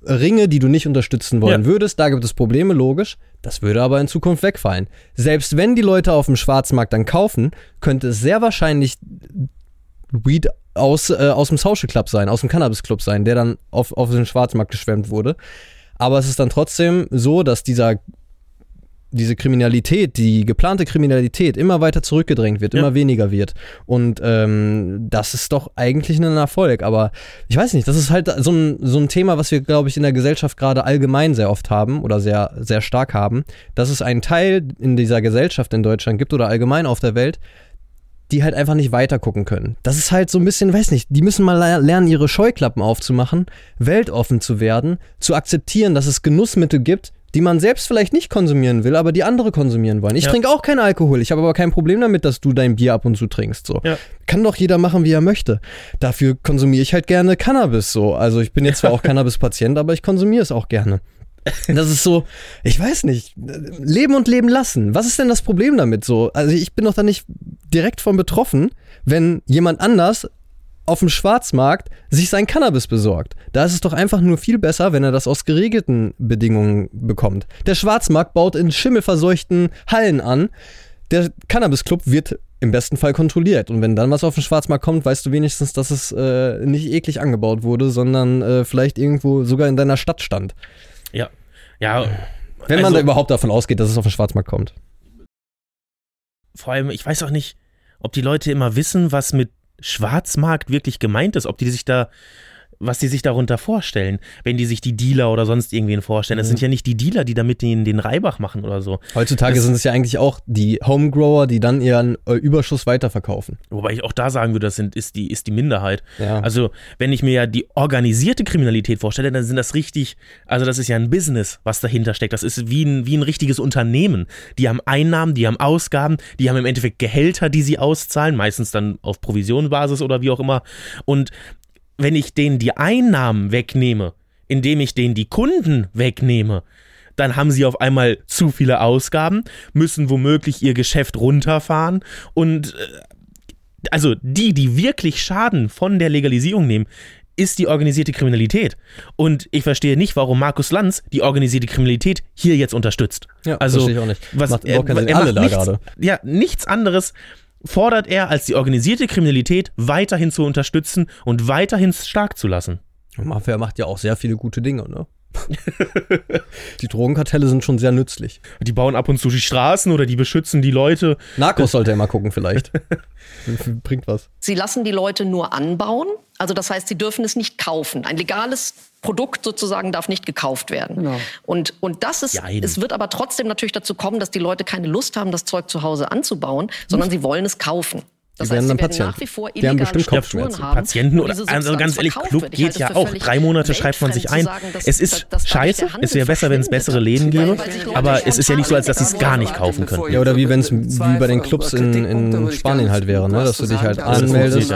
Ringe, die du nicht unterstützen wollen Ja. würdest. Da gibt es Probleme, logisch. Das würde aber in Zukunft wegfallen. Selbst wenn die Leute auf dem Schwarzmarkt dann kaufen, könnte es sehr wahrscheinlich Weed aus, äh, aus dem Social Club sein, aus dem Cannabis Club sein, der dann auf, auf den Schwarzmarkt geschwemmt wurde. Aber es ist dann trotzdem so, dass dieser diese Kriminalität, die geplante Kriminalität immer weiter zurückgedrängt wird, Ja. immer weniger wird. Und ähm, das ist doch eigentlich ein Erfolg. Aber ich weiß nicht, das ist halt so ein, so ein Thema, was wir, glaube ich, in der Gesellschaft gerade allgemein sehr oft haben oder sehr, sehr stark haben, dass es einen Teil in dieser Gesellschaft in Deutschland gibt oder allgemein auf der Welt, die halt einfach nicht weiter gucken können. Das ist halt so ein bisschen, weiß nicht, die müssen mal le- lernen, ihre Scheuklappen aufzumachen, weltoffen zu werden, zu akzeptieren, dass es Genussmittel gibt, die man selbst vielleicht nicht konsumieren will, aber die andere konsumieren wollen. Ich Ja. trinke auch keinen Alkohol, ich habe aber kein Problem damit, dass du dein Bier ab und zu trinkst. So. Ja. Kann doch jeder machen, wie er möchte. Dafür konsumiere ich halt gerne Cannabis so. Also ich bin jetzt zwar auch Cannabis-Patient, aber ich konsumiere es auch gerne. Das ist so, ich weiß nicht, leben und leben lassen. Was ist denn das Problem damit so? Also ich bin doch da nicht direkt von betroffen, wenn jemand anders auf dem Schwarzmarkt sich sein Cannabis besorgt. Da ist es doch einfach nur viel besser, wenn er das aus geregelten Bedingungen bekommt. Der Schwarzmarkt baut in schimmelverseuchten Hallen an. Der Cannabis-Club wird im besten Fall kontrolliert. Und wenn dann was auf den Schwarzmarkt kommt, weißt du wenigstens, dass es äh, nicht eklig angebaut wurde, sondern äh, vielleicht irgendwo sogar in deiner Stadt stand. Ja. Ja. Wenn man also- da überhaupt davon ausgeht, dass es auf den Schwarzmarkt kommt. vor allem, ich weiß auch nicht, ob die Leute immer wissen, was mit Schwarzmarkt wirklich gemeint ist, ob die sich da, was die sich darunter vorstellen, wenn die sich die Dealer oder sonst irgendwen vorstellen. Das Mhm. sind ja nicht die Dealer, die damit den, den Reibach machen oder so. Heutzutage Das- sind es ja eigentlich auch die Homegrower, die dann ihren äh, Überschuss weiterverkaufen. Wobei ich auch da sagen würde, das sind, ist, die, ist die Minderheit. Ja. Also, wenn ich mir ja die organisierte Kriminalität vorstelle, dann sind das richtig, also das ist ja ein Business, was dahinter steckt. Das ist wie ein, wie ein richtiges Unternehmen. Die haben Einnahmen, die haben Ausgaben, die haben im Endeffekt Gehälter, die sie auszahlen, meistens dann auf Provisionsbasis oder wie auch immer. Und wenn ich denen die Einnahmen wegnehme, indem ich denen die Kunden wegnehme, dann haben sie auf einmal zu viele Ausgaben, müssen womöglich ihr Geschäft runterfahren und äh, also die, die wirklich Schaden von der Legalisierung nehmen, ist die organisierte Kriminalität. Und ich verstehe nicht, warum Markus Lanz die organisierte Kriminalität hier jetzt unterstützt. Ja, also, verstehe ich auch nicht. Was, Macht er, Sinn. er Alle macht da nichts, gerade. Ja, nichts anderes fordert er, als die organisierte Kriminalität weiterhin zu unterstützen und weiterhin stark zu lassen. Mafia macht ja auch sehr viele gute Dinge, ne? die Drogenkartelle sind schon sehr nützlich. Die bauen ab und zu die Straßen oder die beschützen die Leute. Narcos sollte er mal gucken, vielleicht. Bringt was. Sie lassen die Leute nur anbauen. Also das heißt, sie dürfen es nicht kaufen. Ein legales Produkt sozusagen darf nicht gekauft werden. Genau. Und, und das ist, Jein. es wird aber trotzdem natürlich dazu kommen, dass die Leute keine Lust haben, das Zeug zu Hause anzubauen, sondern sie wollen es kaufen. Das Die werden heißt, dann sie werden Patienten. nach wie vor Die haben bestimmt Kopfschmerzen. haben. Patienten oder also ganz ehrlich, Club wird. Geht ja auch. Drei Monate schreibt man sich ein. sagen, es ist scheiße, es wäre besser, wenn es bessere Läden gäbe. Aber es ist ja nicht so, als dass sie es gar nicht kaufen könnten. Ja, oder wie wenn es wie bei den Clubs in, in Spanien halt wäre, ne? Dass du dich halt anmeldest.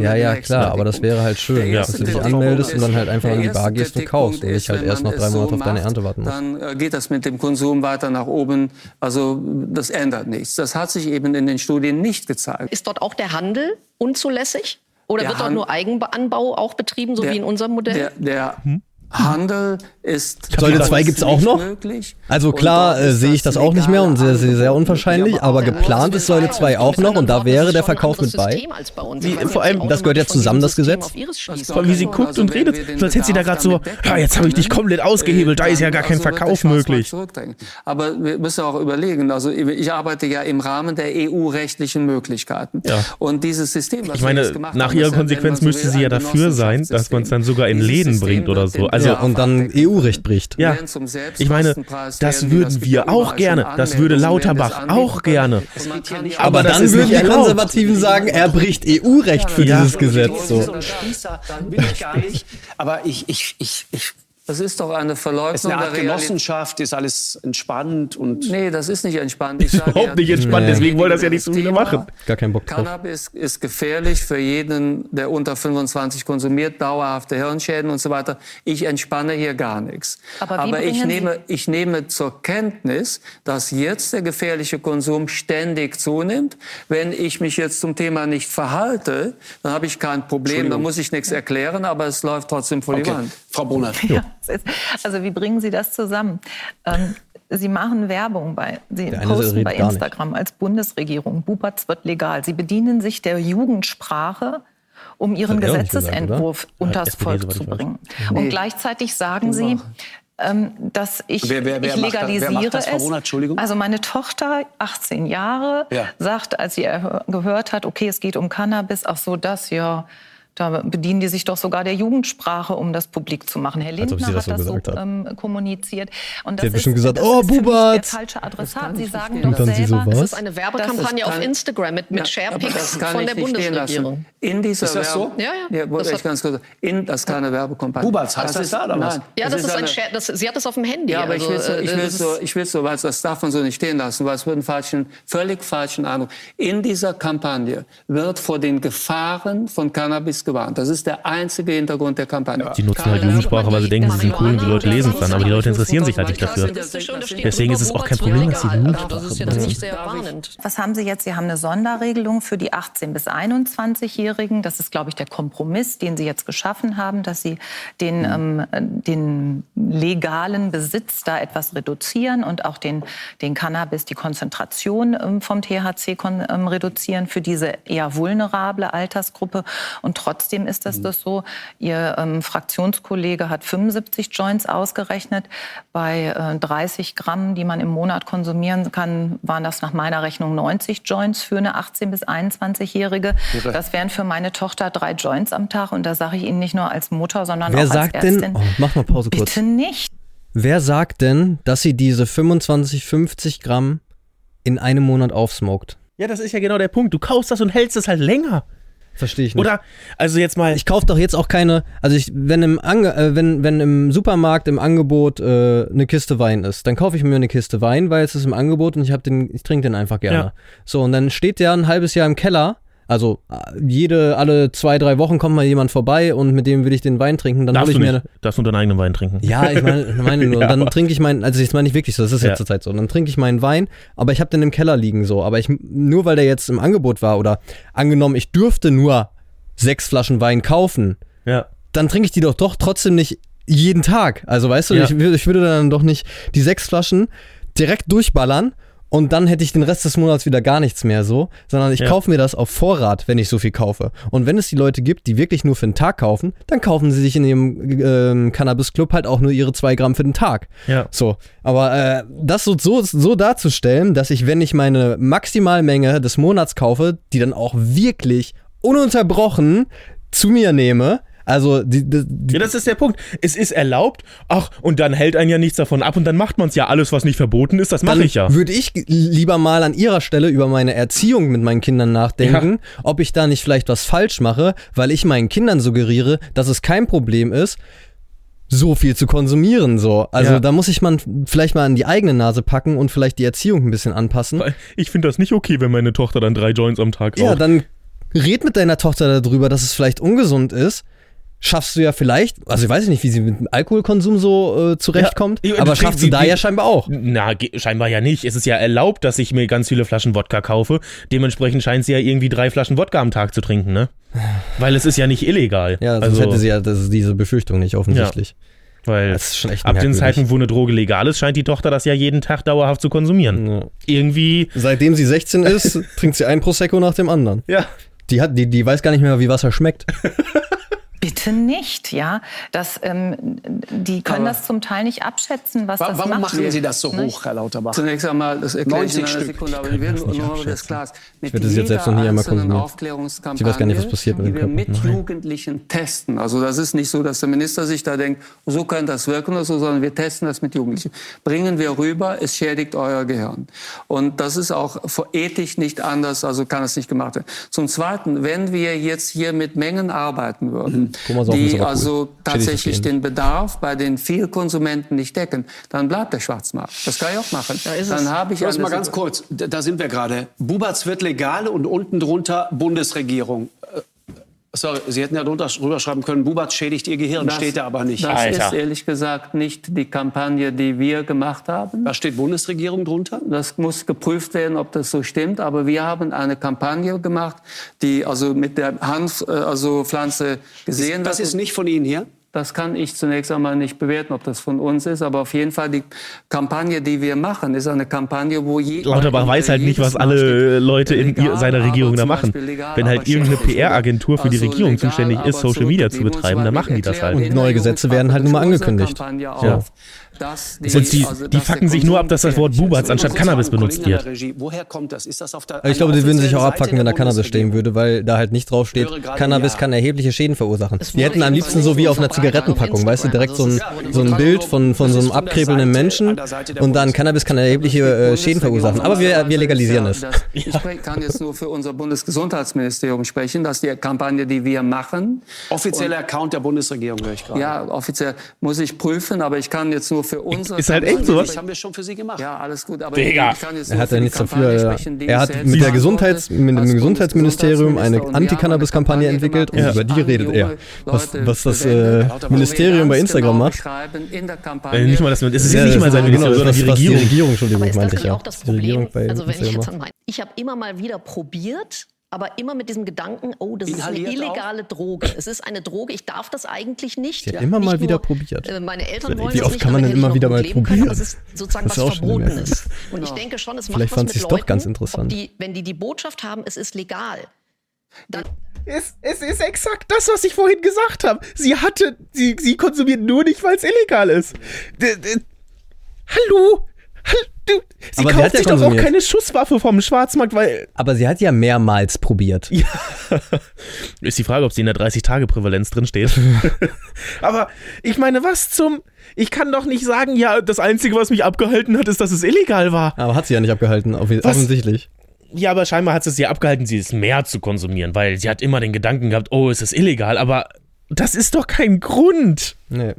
Ja, ja, klar, aber das wäre halt schön, Ja. dass du dich anmeldest und dann halt einfach an die Bar gehst und kaufst und nicht halt erst noch drei Monate auf deine Ernte warten musst. Dann äh, geht das mit dem Konsum weiter nach oben. Also das ändert nichts. Das hat sich eben in den Studien nicht gezeigt. Ist dort auch der Handel unzulässig? Oder Der wird dort Han- nur Eigenanbau auch betrieben, so Der- wie in unserem Modell? Der, der Handel ist Säule 2 gibt's auch nicht noch? Möglich. Also klar äh, sehe ich das auch nicht mehr und sehr, sehr, sehr unwahrscheinlich, aber geplant ist Säule 2 auch noch und da wäre der Verkauf mit bei. Wie, vor allem, Das gehört ja zusammen, das Gesetz. Vor allem, wie sie guckt und redet, so als hätte sie da gerade so, ja, jetzt habe ich dich komplett ausgehebelt, da ist ja gar kein Verkauf möglich. Aber wir müssen auch überlegen, also ich arbeite ja im Rahmen der EU-rechtlichen Möglichkeiten. Ja. Und dieses System, was Ich wir meine, nach haben, ihrer ist ja, wenn Konsequenz müsste sie ja dafür sein, dass man es dann sogar in Läden bringt oder so. Also, Ja, und dann EU-Recht bricht. ja, ich meine, das würden wir auch überall gerne. Das würde Lauterbach auch gerne. Aber dann würden die. Konservativen sagen, er bricht EU-Recht für dieses Gesetz. So. So ein Spießer bin ich gar nicht. Aber ich, ich, ich, ich Das ist doch eine es ist Verleugnung eine der Art Realität. Genossenschaft, ist alles entspannt und Nee, das ist nicht entspannt. Ich Ist sage überhaupt ja, nicht entspannt, Nee. deswegen wollen das ja nicht so viele machen. Gar keinen Bock drauf. Cannabis ist gefährlich für jeden, der unter 25 konsumiert, dauerhafte Hirnschäden und so weiter. Ich entspanne hier gar nichts. Aber wie ich, nehme, ich nehme zur Kenntnis, dass jetzt der gefährliche Konsum ständig zunimmt. Wenn ich mich jetzt zum Thema nicht verhalte, dann habe ich kein Problem, dann muss ich nichts erklären, aber es läuft trotzdem vor die okay. Wand. Frau Bonert. Ja, ist, also wie bringen Sie das zusammen? Ähm, Sie machen Werbung bei, Sie posten bei. Instagram als Bundesregierung. Bubatz wird legal. Sie bedienen sich der Jugendsprache, um Ihren Das nicht gesagt, unters SPD, Volk zu ich weiß. bringen. Und gleichzeitig sagen Sie, ähm, dass ich, Wer- wer- wer ich macht das? Wer legalisiere macht das, Frau es. Also meine Tochter, 18 Jahre, Ja. sagt, als sie gehört hat, okay, es geht um Cannabis, ach so, das, ja. Da bedienen die sich doch sogar der Jugendsprache, um das publik zu machen. Herr Lindner sie das hat so das so gesagt hat. ähm, kommuniziert. Und Sie hat das bestimmt ist, gesagt, das oh, ist Bubatz. der falsche Adressat. Sie sagen doch so, selber, was? Das ist eine Werbekampagne Das auf Instagram mit, mit aber Sharepics das kann von der nicht stehen Bundesregierung. lassen. In dieser Ist das so? Ja, ja. Ja, Das ich hat- ganz kurz. In, das ist keine Werbekampagne. Bubatz, heißt das da, oder was? Nein, Ja, es das ist ein Share, das, sie hat das auf dem Handy. Ja, aber also, ich will so, äh, ich will das so, ist- ich will so, was das darf man so nicht stehen lassen, weil es wird einen falschen, völlig falschen Eindruck. In dieser Kampagne wird vor den Gefahren von Cannabis gewarnt. Das ist der einzige Hintergrund der Kampagne. Die nutzen halt Jugendsprache, weil sie denken, sie sind cool und die Leute lesen es dann, aber die Leute interessieren sich halt nicht dafür. Deswegen ist es auch kein Problem, dass sie. Jugendsprache Das ist jetzt benutzen. nicht sehr warnend. Was haben Sie jetzt? Sie haben eine Sonderregelung für die 18- bis 21-Jährigen. Das ist, glaube ich, der Kompromiss, den Sie jetzt geschaffen haben, dass Sie den, ähm, äh, den legalen Besitz da etwas reduzieren und auch den, den Cannabis, die Konzentration ähm, vom THC kon, ähm, reduzieren für diese eher vulnerable Altersgruppe. Und trotzdem ist das, das so. Ihr ähm, Fraktionskollege hat 75 Joints ausgerechnet. Bei äh, 30 Gramm, die man im Monat konsumieren kann, waren das nach meiner Rechnung 90 Joints für eine 18- bis 21-Jährige. Das wären für meine Tochter drei Joints am Tag. Und da sage ich Ihnen nicht nur als Mutter, sondern Wer auch als sagt Ärztin. denn, oh, mach mal Pause kurz. Bitte nicht. Wer sagt denn, dass sie diese 25, 50 Gramm in einem Monat aufsmoked? Ja, das ist ja genau der Punkt. Du kaufst das und hältst es halt länger. Verstehe ich nicht. Oder, also jetzt mal, ich kaufe doch jetzt auch keine, also ich, wenn im Ange, äh, wenn, wenn im Supermarkt im Angebot äh, eine Kiste Wein ist, dann kaufe ich mir eine Kiste Wein, weil es ist im Angebot und ich den, ich trinke den einfach gerne. Ja. So und dann steht der ein halbes Jahr im Keller. Also äh, jede, alle zwei, drei Wochen kommt mal jemand vorbei und mit dem will ich den Wein trinken. Dann darfst ich du mir nicht. Darfst du deinen eigenen Wein trinken. Ja, ich meine, meine nur. Ja, dann trinke ich meinen, also das meine ich wirklich so, das ist Ja. jetzt zur Zeit so. Dann trinke ich meinen Wein, aber ich habe den im Keller liegen so. Aber ich, nur weil der jetzt im Angebot war oder angenommen, ich dürfte nur sechs Flaschen Wein kaufen, Ja. dann trinke ich die doch doch trotzdem nicht jeden Tag. Also weißt du, Ja. ich, ich würde dann doch nicht die sechs Flaschen direkt durchballern und dann hätte ich den Rest des Monats wieder gar nichts mehr so, sondern ich Ja. kaufe mir das auf Vorrat, wenn ich so viel kaufe. Und wenn es die Leute gibt, die wirklich nur für den Tag kaufen, dann kaufen sie sich in ihrem ähm, Cannabis-Club halt auch nur ihre zwei Gramm für den Tag. Ja. So, aber äh, das so, so, so darzustellen, dass ich, wenn ich meine Maximalmenge des Monats kaufe, die dann auch wirklich ununterbrochen zu mir nehme, also die, die, die Ja, das ist der Punkt. Es ist erlaubt, ach, und dann hält einen ja nichts davon ab und dann macht man es ja. Alles, was nicht verboten ist, das mache ich ja. würde ich lieber mal an ihrer Stelle über meine Erziehung mit meinen Kindern nachdenken, ob ich da nicht vielleicht was falsch mache, weil ich meinen Kindern suggeriere, dass es kein Problem ist, so viel zu konsumieren. So. Also Ja. da muss ich man vielleicht mal an die eigene Nase packen und vielleicht die Erziehung ein bisschen anpassen. Ich finde das nicht okay, wenn meine Tochter dann drei Joints am Tag Ja, raucht. dann red mit deiner Tochter darüber, dass es vielleicht ungesund ist. Schaffst du ja vielleicht, also ich weiß nicht, wie sie mit dem Alkoholkonsum so äh, zurechtkommt, Ja, aber schaffst du da ja scheinbar auch. Na, scheinbar ja nicht. Es ist ja erlaubt, dass ich mir ganz viele Flaschen Wodka kaufe. Dementsprechend scheint sie ja irgendwie drei Flaschen Wodka am Tag zu trinken, ne? Weil es ist ja nicht illegal. Ja, sonst also, hätte sie ja das ist diese Befürchtung nicht offensichtlich. Weil schon echt ab den. Zeiten, wo eine Droge legal ist, scheint die Tochter das ja jeden Tag dauerhaft zu konsumieren. Ja. Irgendwie, Seitdem sie 16 ist, trinkt sie ein Prosecco nach dem anderen. ja. Die, hat, die, die weiß gar nicht mehr, wie Wasser schmeckt. Bitte nicht, ja. Das, ähm, die können das zum Teil nicht abschätzen, was Wa- das Warum macht. machen Sie das so Nicht? hoch, Herr Lauterbach? Zunächst einmal, das erkläre ich in 90 einer Stück. Sekunde, aber Ich kann werden nicht nur das ist. Mit Ich werde das jetzt selbst noch nie einmal einzelnen konsumiert. Aufklärungskampagne, Ich weiß gar nicht, was passiert mit die dem Körper. mit Nein. Jugendlichen testen. Also das ist nicht so, dass der Minister sich da denkt, so könnte das wirken oder so, sondern wir testen das mit Jugendlichen. Bringen wir rüber, es schädigt euer Gehirn. Und das ist auch ethisch nicht anders, also kann es nicht gemacht werden. Zum Zweiten, wenn wir jetzt hier mit Mengen arbeiten würden, Die also tatsächlich den Bedarf bei den Vielkonsumenten nicht decken, dann bleibt der Schwarzmarkt. Das kann ich auch machen. dann habe ich Lass mal ganz kurz, da da sind wir gerade. Bubatz wird legal und unten drunter Bundesregierung. Sorry, Sie hätten ja drunter drüber schreiben können, Bubatz schädigt Ihr Gehirn, steht da aber nicht. Das Alter. ist ehrlich gesagt nicht die Kampagne, die wir gemacht haben. Da steht Bundesregierung drunter. Das muss geprüft werden, ob das so stimmt. Aber wir haben eine Kampagne gemacht, die also mit der Hanf, äh, also Pflanze gesehen Das wird. ist nicht von Ihnen hier. Das kann ich zunächst einmal nicht bewerten, ob das von uns ist. Aber auf jeden Fall die Kampagne, die wir machen, ist eine Kampagne, wo je, Lauterbach weiß halt nicht, was alle Leute in legal, ihr- seiner Regierung da machen. Legal, Wenn halt irgendeine. PR-Agentur für die Also Regierung legal, zuständig ist, Social Media zu betreiben, dann machen die das halt. Und neue Gesetze werden halt nun mal angekündigt. Ja. Dass die, die- also, die dass der fucken sich nur ab, dass das Wort Bubatz anstatt Cannabis benutzt wird. der Regie. Woher kommt das? Ist das auf der Aber ich glaube, die würden sich auch abfacken, wenn da Cannabis stehen würde, weil da halt nicht drauf steht, Cannabis ja. kann erhebliche Schäden verursachen. Die hätten am liebsten so wie auf einer Zigarettenpackung, weißt du, direkt so ein, Also so ein Bild von, von so einem abkrebelnden Menschen und dann. Cannabis kann erhebliche äh, Schäden verursachen. Aber wir, wir legalisieren es. Das, ich kann jetzt nur für unser Bundesgesundheitsministerium sprechen, dass die Kampagne, die wir machen, Offizieller Account der Bundesregierung höre ich gerade. ja, offiziell muss ich prüfen, aber ich kann jetzt nur für unsere Ist halt echt sowas. Das haben wir schon für Sie gemacht. Ja, alles gut, aber Digga. ich kann jetzt Er hat ja nichts dafür. Er hat mit, der Gesundheits, mit dem Gesundheitsministerium eine Anti-Cannabis-Kampagne entwickelt und über die redet er. Was, was das äh, Ministerium bei ganz Instagram genau macht. Äh, nicht mal das, es ist ja nicht mal sein genau, Ministerium, sondern das, die was Regierung. Die Regierung, Entschuldigung, meinte ich ja. auch das Problem? Also wenn ich jetzt macht. an mein, ich habe immer mal wieder probiert, aber immer mit diesem Gedanken, oh, das ist Inhaliert eine auch? illegale Droge. Es ist eine Droge, ich darf das eigentlich nicht. Sie hat immer mal wieder nur, probiert. Äh, meine Eltern Wie wollen das oft nicht, kann man denn immer wieder mal können, probieren? es ist sozusagen Das was ist auch eine Verbotenes. Und ich denke schon, es macht Vielleicht was fand mit sie's doch Leuten, ganz interessant. Die, wenn die die Botschaft haben, es ist legal. Dann Es, es ist exakt das, was ich vorhin gesagt habe. Sie hatte, sie, sie konsumiert nur nicht, weil es illegal ist. D d Hallo? Hall- du- Sie Aber sie kauft hat ja sich doch auch keine Schusswaffe vom Schwarzmarkt, weil Aber sie hat ja mehrmals probiert. Ist die Frage, ob sie in der 30-Tage-Prävalenz drinsteht. Aber ich meine, was zum. Ich kann doch nicht sagen, ja, das Einzige, was mich abgehalten hat, ist, dass es illegal war. Aber hat sie ja nicht abgehalten, offensichtlich. ja, aber scheinbar hat es sie abgehalten, sie es mehr zu konsumieren, weil sie hat immer den Gedanken gehabt, oh, es ist illegal, aber Das ist doch kein Grund. Nee.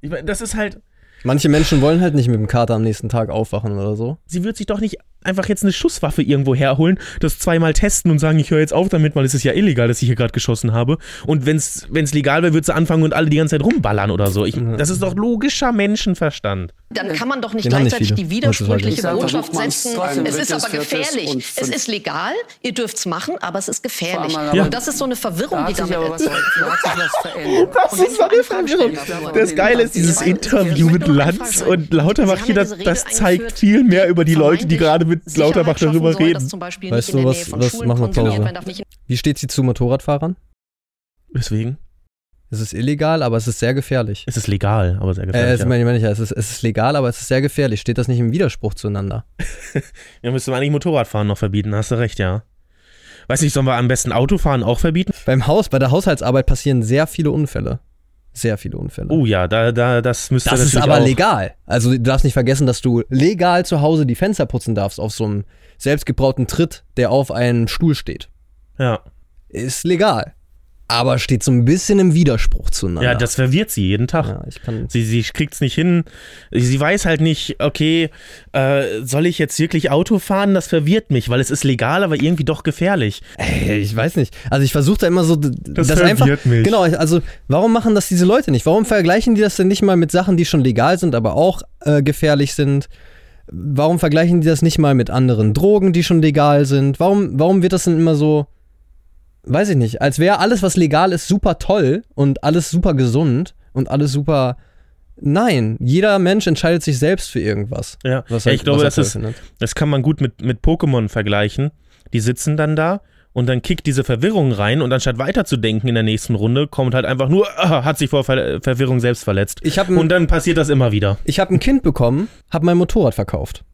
ich mein, das ist halt, Manche Menschen wollen halt nicht mit dem Kater am nächsten Tag aufwachen oder so. sie wird sich doch nicht einfach jetzt eine Schusswaffe irgendwo herholen, das zweimal testen und sagen, ich höre jetzt auf damit, weil es ist ja illegal, dass ich hier gerade geschossen habe. Und wenn es legal wäre, würde sie anfangen und alle die ganze Zeit rumballern oder so. Ich, das ist doch logischer Menschenverstand. Dann kann man doch nicht Den nicht gleichzeitig viele die widersprüchliche. Botschaft setzen, es ist aber gefährlich. Es ist legal, ihr dürft's machen, aber es ist gefährlich. Aber- Und das ist so eine Verwirrung, Da die damit was, ist. da. Das ist so eine Verwirrung. Das Geile ist dieses Interview mit Lanz und Lauterbach hier, ja das, das zeigt viel mehr über die Leute, die gerade mit Lauterbach darüber soll, reden. Dass zum Beispiel Weißt nicht du, in der was- Nähe von was Schulen machen wir Pause? Wie steht sie zu Motorradfahrern? Deswegen Es ist illegal, aber es ist sehr gefährlich. ist es legal, aber sehr Äh, gefährlich. es, ja. meine, meine ich ja, es ist, es ist legal, aber es ist sehr gefährlich. Steht das nicht im Widerspruch zueinander? ja, müsste man eigentlich Motorradfahren noch verbieten, hast du recht, ja. Weiß nicht, sollen wir am besten Autofahren auch verbieten? Beim Haus, bei der Haushaltsarbeit passieren sehr viele Unfälle. Sehr viele Unfälle. Oh ja, da, da, das müsste das ist aber auch. legal. Also du darfst nicht vergessen, dass du legal zu Hause die Fenster putzen darfst auf so einem selbstgebrauten Tritt, der auf einem Stuhl steht. Ja. Ist legal. Aber steht so ein bisschen im Widerspruch zueinander. ja, das verwirrt sie jeden Tag. Ja, ich kann. Sie, sie kriegt's nicht hin. Sie weiß halt nicht, okay, äh, soll ich jetzt wirklich Auto fahren? Das verwirrt mich, weil es ist legal, aber irgendwie doch gefährlich. Ey, ich weiß nicht. Also ich versuche da immer so Das einfach. verwirrt mich. Genau, also warum machen das diese Leute nicht? Warum vergleichen die das denn nicht mal mit Sachen, die schon legal sind, aber auch äh, gefährlich sind? Warum vergleichen die das nicht mal mit anderen Drogen, die schon legal sind? Warum, warum wird das denn immer so weiß ich nicht, als wäre alles, was legal ist, super toll und alles super gesund und alles super. Nein, jeder Mensch entscheidet sich selbst für irgendwas. Ja, was ja er- ich glaube, das, ist, findet. das kann man gut mit, mit Pokémon vergleichen. Die sitzen dann da und dann kickt diese Verwirrung rein und anstatt weiterzudenken in der nächsten Runde, kommt halt einfach nur, ah, hat sich vor Ver Verwirrung selbst verletzt. Ein- und dann passiert das immer wieder. Ich habe ein Kind bekommen, habe mein Motorrad verkauft.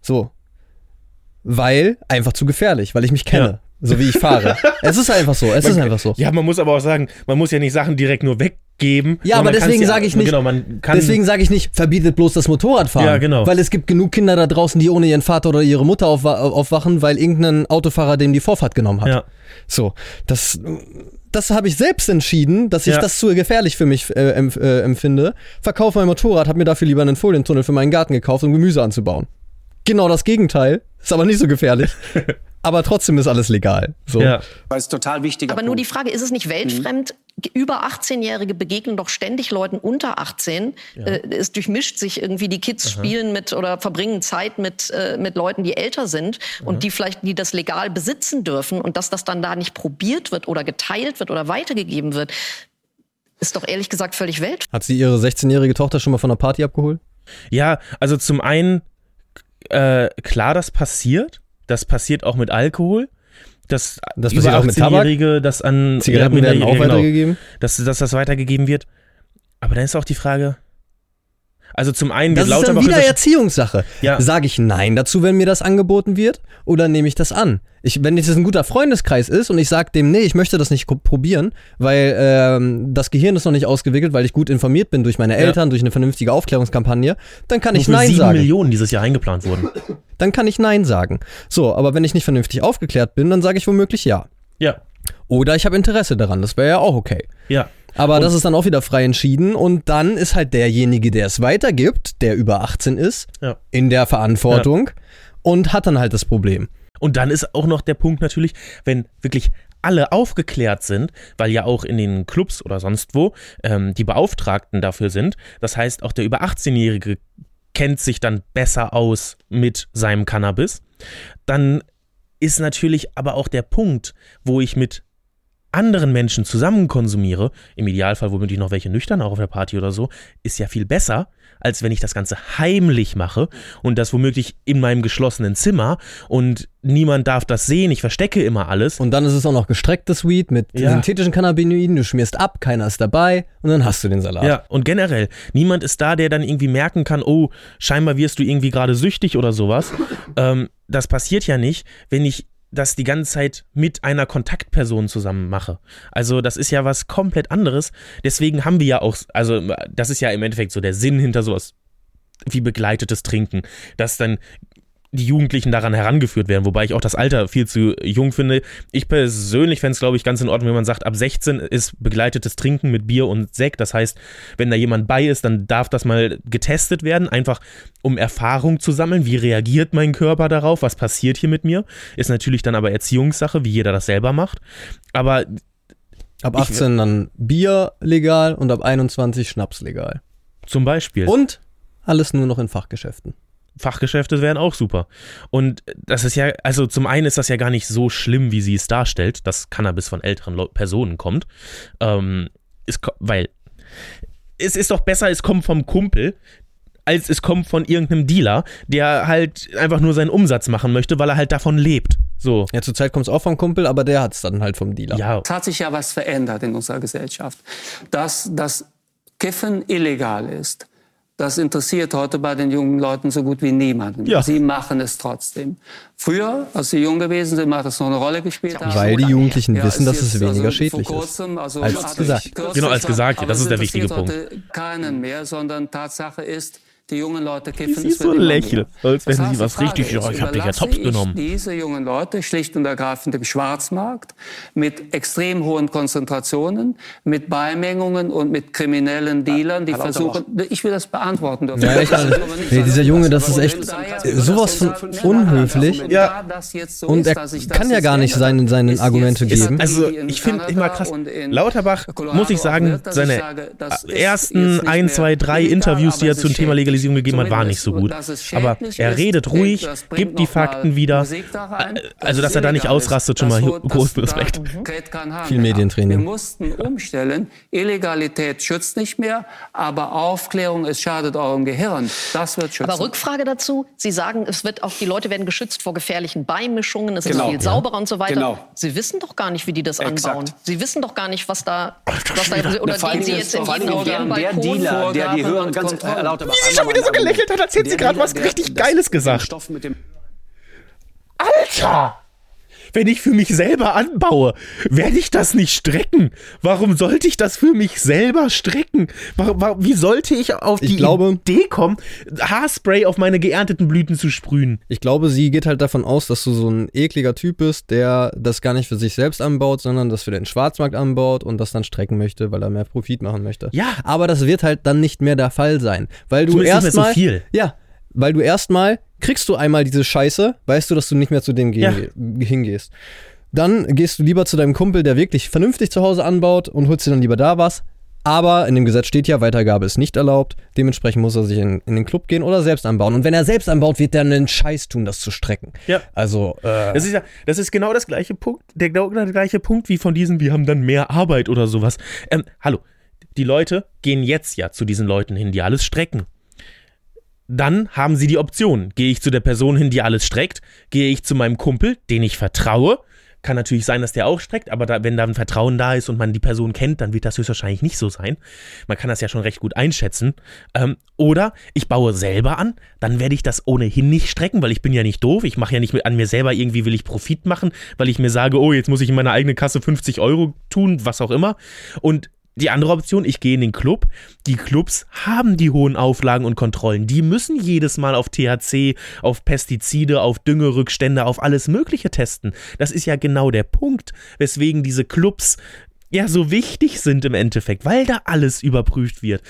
So. Weil einfach zu gefährlich, weil ich mich kenne, so wie ich fahre. es ist einfach so, es ist einfach so. Ja, man muss aber auch sagen, man muss ja nicht Sachen direkt nur weggeben. Ja, aber man deswegen ja- sage ich nicht, Genau, man kann. deswegen sage ich nicht, verbietet bloß das Motorradfahren. Ja, genau. Weil es gibt genug Kinder da draußen, die ohne ihren Vater oder ihre Mutter aufwa aufwachen, weil irgendein Autofahrer dem die Vorfahrt genommen hat. Ja. So, das, das habe ich selbst entschieden, dass ich Ja. das zu gefährlich für mich äh, empf äh, empfinde. Verkaufe mein Motorrad, habe mir dafür lieber einen Folientunnel für meinen Garten gekauft, um Gemüse anzubauen. Genau das Gegenteil, ist aber nicht so gefährlich. aber trotzdem ist alles legal. So. ja. Das ist total wichtig. Aber nur die Frage, ist es nicht weltfremd? Mhm. Über 18-Jährige begegnen doch ständig Leuten unter 18. Äh, es durchmischt sich irgendwie, die Kids spielen mit oder verbringen Zeit mit, äh, mit Leuten, die älter sind und die vielleicht, die das legal besitzen dürfen und dass das dann da nicht probiert wird oder geteilt wird oder weitergegeben wird, ist doch ehrlich gesagt völlig weltfremd. Hat sie ihre 16-jährige Tochter schon mal von einer Party abgeholt? Ja, also zum einen, äh, klar, das passiert. Das passiert auch mit Alkohol. Das, Das über passiert auch mit Tabak? 18-Jährige, das an Zigaretten ja, werden auch genau, weitergegeben? dass, dass das weitergegeben wird. Aber dann ist auch die Frage. Also zum einen Das wird ist dann Lauterbach wieder Erziehungssache. Ja. Sage ich Nein dazu, wenn mir das angeboten wird, oder nehme ich das an? Ich, wenn es ein guter Freundeskreis ist und ich sage dem, nee, ich möchte das nicht probieren, weil ähm, das Gehirn ist noch nicht ausgewickelt, weil ich gut informiert bin durch meine Eltern, durch eine vernünftige Aufklärungskampagne, dann kann ich für Nein sieben sagen. Millionen dieses Jahr eingeplant wurden. Dann kann ich Nein sagen. So, aber wenn ich nicht vernünftig aufgeklärt bin, dann sage ich womöglich Ja. Ja, Oder ich habe Interesse daran, das wäre ja auch okay. ja. Aber das ist dann auch wieder frei entschieden und dann ist halt derjenige, der es weitergibt, der über 18 ist, Ja. in der Verantwortung und hat dann halt das Problem. Und dann ist auch noch der Punkt natürlich, wenn wirklich alle aufgeklärt sind, weil ja auch in den Clubs oder sonst wo ähm, die Beauftragten dafür sind. Das heißt, auch der über 18-Jährige kennt sich dann besser aus mit seinem Cannabis. Dann ist natürlich aber auch der Punkt, wo ich mit anderen Menschen zusammen konsumiere, im Idealfall womöglich noch welche nüchtern auch auf der Party oder so, ist ja viel besser, als wenn ich das Ganze heimlich mache und das womöglich in meinem geschlossenen Zimmer und niemand darf das sehen, ich verstecke immer alles. Und dann ist es auch noch gestrecktes Weed mit Ja. synthetischen Cannabinoiden, du schmierst ab, keiner ist dabei und dann hast du den Salat. Ja, und generell, niemand ist da, der dann irgendwie merken kann, oh, scheinbar wirst du irgendwie gerade süchtig oder sowas. ähm, das passiert ja nicht, wenn ich das die ganze Zeit mit einer Kontaktperson zusammen mache. Also das ist ja was komplett anderes. Deswegen haben wir ja auch, also das ist ja im Endeffekt so der Sinn hinter sowas wie begleitetes Trinken, dass dann die Jugendlichen daran herangeführt werden, wobei ich auch das Alter viel zu jung finde. Ich persönlich fände es, glaube ich, ganz in Ordnung, wenn man sagt, ab 16 ist begleitetes Trinken mit Bier und Sekt. Das heißt, wenn da jemand bei ist, dann darf das mal getestet werden, einfach um Erfahrung zu sammeln. Wie reagiert mein Körper darauf? Was passiert hier mit mir? Ist natürlich dann aber Erziehungssache, wie jeder das selber macht. Aber Ab Ich- 18 dann Bier legal und ab 21 Schnaps legal. zum Beispiel. Und alles nur noch in Fachgeschäften. Fachgeschäfte wären auch super. Und das ist ja, also zum einen ist das ja gar nicht so schlimm, wie sie es darstellt, dass Cannabis von älteren Leu- Personen kommt. Ähm, es, weil es ist doch besser, es kommt vom Kumpel, als es kommt von irgendeinem Dealer, der halt einfach nur seinen Umsatz machen möchte, weil er halt davon lebt. So. Ja, zurzeit kommt es auch vom Kumpel, aber der hat es dann halt vom Dealer. Ja, Es hat sich ja was verändert in unserer Gesellschaft. Dass das Kiffen illegal ist, das interessiert heute bei den jungen Leuten so gut wie niemanden. Ja. Sie machen es trotzdem. Früher, als sie jung gewesen sind, hat es noch eine Rolle gespielt. Weil die Jugendlichen Ja, wissen, dass ist es jetzt, weniger also schädlich vor ist. kurzem, Also Als hat gesagt. kürzlich- Genau, als gesagt, ja, das es ist der wichtige interessiert heute Keinen mehr, sondern Tatsache ist, die jungen Leute kiffen. sie es so lächeln, als wenn Das sie was Frage richtig- ist, ja, ich hab dich ja ich genommen. Diese jungen Leute schlicht und ergreifend dem Schwarzmarkt mit extrem hohen Konzentrationen, mit Beimengungen und mit kriminellen Dealern, die versuchen. Ich will das beantworten dürfen. Ja, ich nicht nee, dieser. Junge, das ist echt sowas von unhöflich. Ja. Und er kann ja gar nicht seine- seine Argumente geben. Also ich finde immer krass, Lauterbach, muss ich sagen, dass seine ersten ein, zwei, drei Interviews, die er zum Thema schädlich. Sensibilisierung gegeben hat, war nicht so gut. Aber er redet ruhig, gibt die Fakten wieder. Äh, Also, dass er da nicht ausrastet, schon mal großen Respekt. Viel. Medientraining. Wir mussten umstellen. Illegalität schützt nicht mehr, aber Aufklärung, es schadet eurem Gehirn. Das wird schützen. Aber Rückfrage dazu. Sie sagen, es wird auch, die Leute werden geschützt vor gefährlichen Beimischungen, es Genau. ist viel sauberer und so weiter. Genau. Sie wissen doch gar nicht, wie die das Exakt. anbauen. Sie wissen doch gar nicht, was da, was da oder gehen Sie jetzt in jeden auf der? Dealer, der die und ganz Lauterbach, Wie sie schon wieder so gelächelt hat, erzählt sie Der gerade was richtig Geiles gesagt. Alter! Wenn ich für mich selber anbaue, werde ich das nicht strecken. Warum sollte ich das für mich selber strecken? Wie sollte ich auf Ich die glaube- Idee kommen, Haarspray auf meine geernteten Blüten zu sprühen? Ich glaube, sie geht halt davon aus, dass du so ein ekliger Typ bist, der das gar nicht für sich selbst anbaut, sondern das für den Schwarzmarkt anbaut und das dann strecken möchte, weil er mehr Profit machen möchte. Ja. Aber das wird halt dann nicht mehr der Fall sein, weil du mehr so erstmal viel. Ja, weil du erstmal kriegst du einmal diese Scheiße, weißt du, dass du nicht mehr zu dem gehen, hingehst. Dann gehst du lieber zu deinem Kumpel, der wirklich vernünftig zu Hause anbaut und holst dir dann lieber da was. Aber in dem Gesetz steht ja, Weitergabe ist nicht erlaubt. Dementsprechend muss er sich in, in den Club gehen oder selbst anbauen. Und wenn er selbst anbaut, wird er einen Scheiß tun, das zu strecken. Ja. Also, äh, Das ist ja, das ist genau das gleiche Punkt, der genau der gleiche Punkt wie von diesen, wir haben dann mehr Arbeit oder sowas. Ähm, hallo, die Leute gehen jetzt ja zu diesen Leuten hin, die alles strecken. Dann haben sie die Option. Gehe ich zu der Person hin, die alles streckt? Gehe ich zu meinem Kumpel, den ich vertraue? Kann natürlich sein, dass der auch streckt, aber da, wenn da ein Vertrauen da ist und man die Person kennt, dann wird das höchstwahrscheinlich nicht so sein. Man kann das ja schon recht gut einschätzen. Ähm, oder ich baue selber an, dann werde ich das ohnehin nicht strecken, weil ich bin ja nicht doof. Ich mache ja nicht an mir selber irgendwie, will ich Profit machen, weil ich mir sage, oh, jetzt muss ich in meiner eigenen Kasse 50 Euro tun, was auch immer. Und die andere Option, ich gehe in den Club. Die Clubs haben die hohen Auflagen und Kontrollen. Die müssen jedes Mal auf THC, auf Pestizide, auf Düngerückstände, auf alles Mögliche testen. Das ist ja genau der Punkt, weswegen diese Clubs ja so wichtig sind im Endeffekt, weil da alles überprüft wird.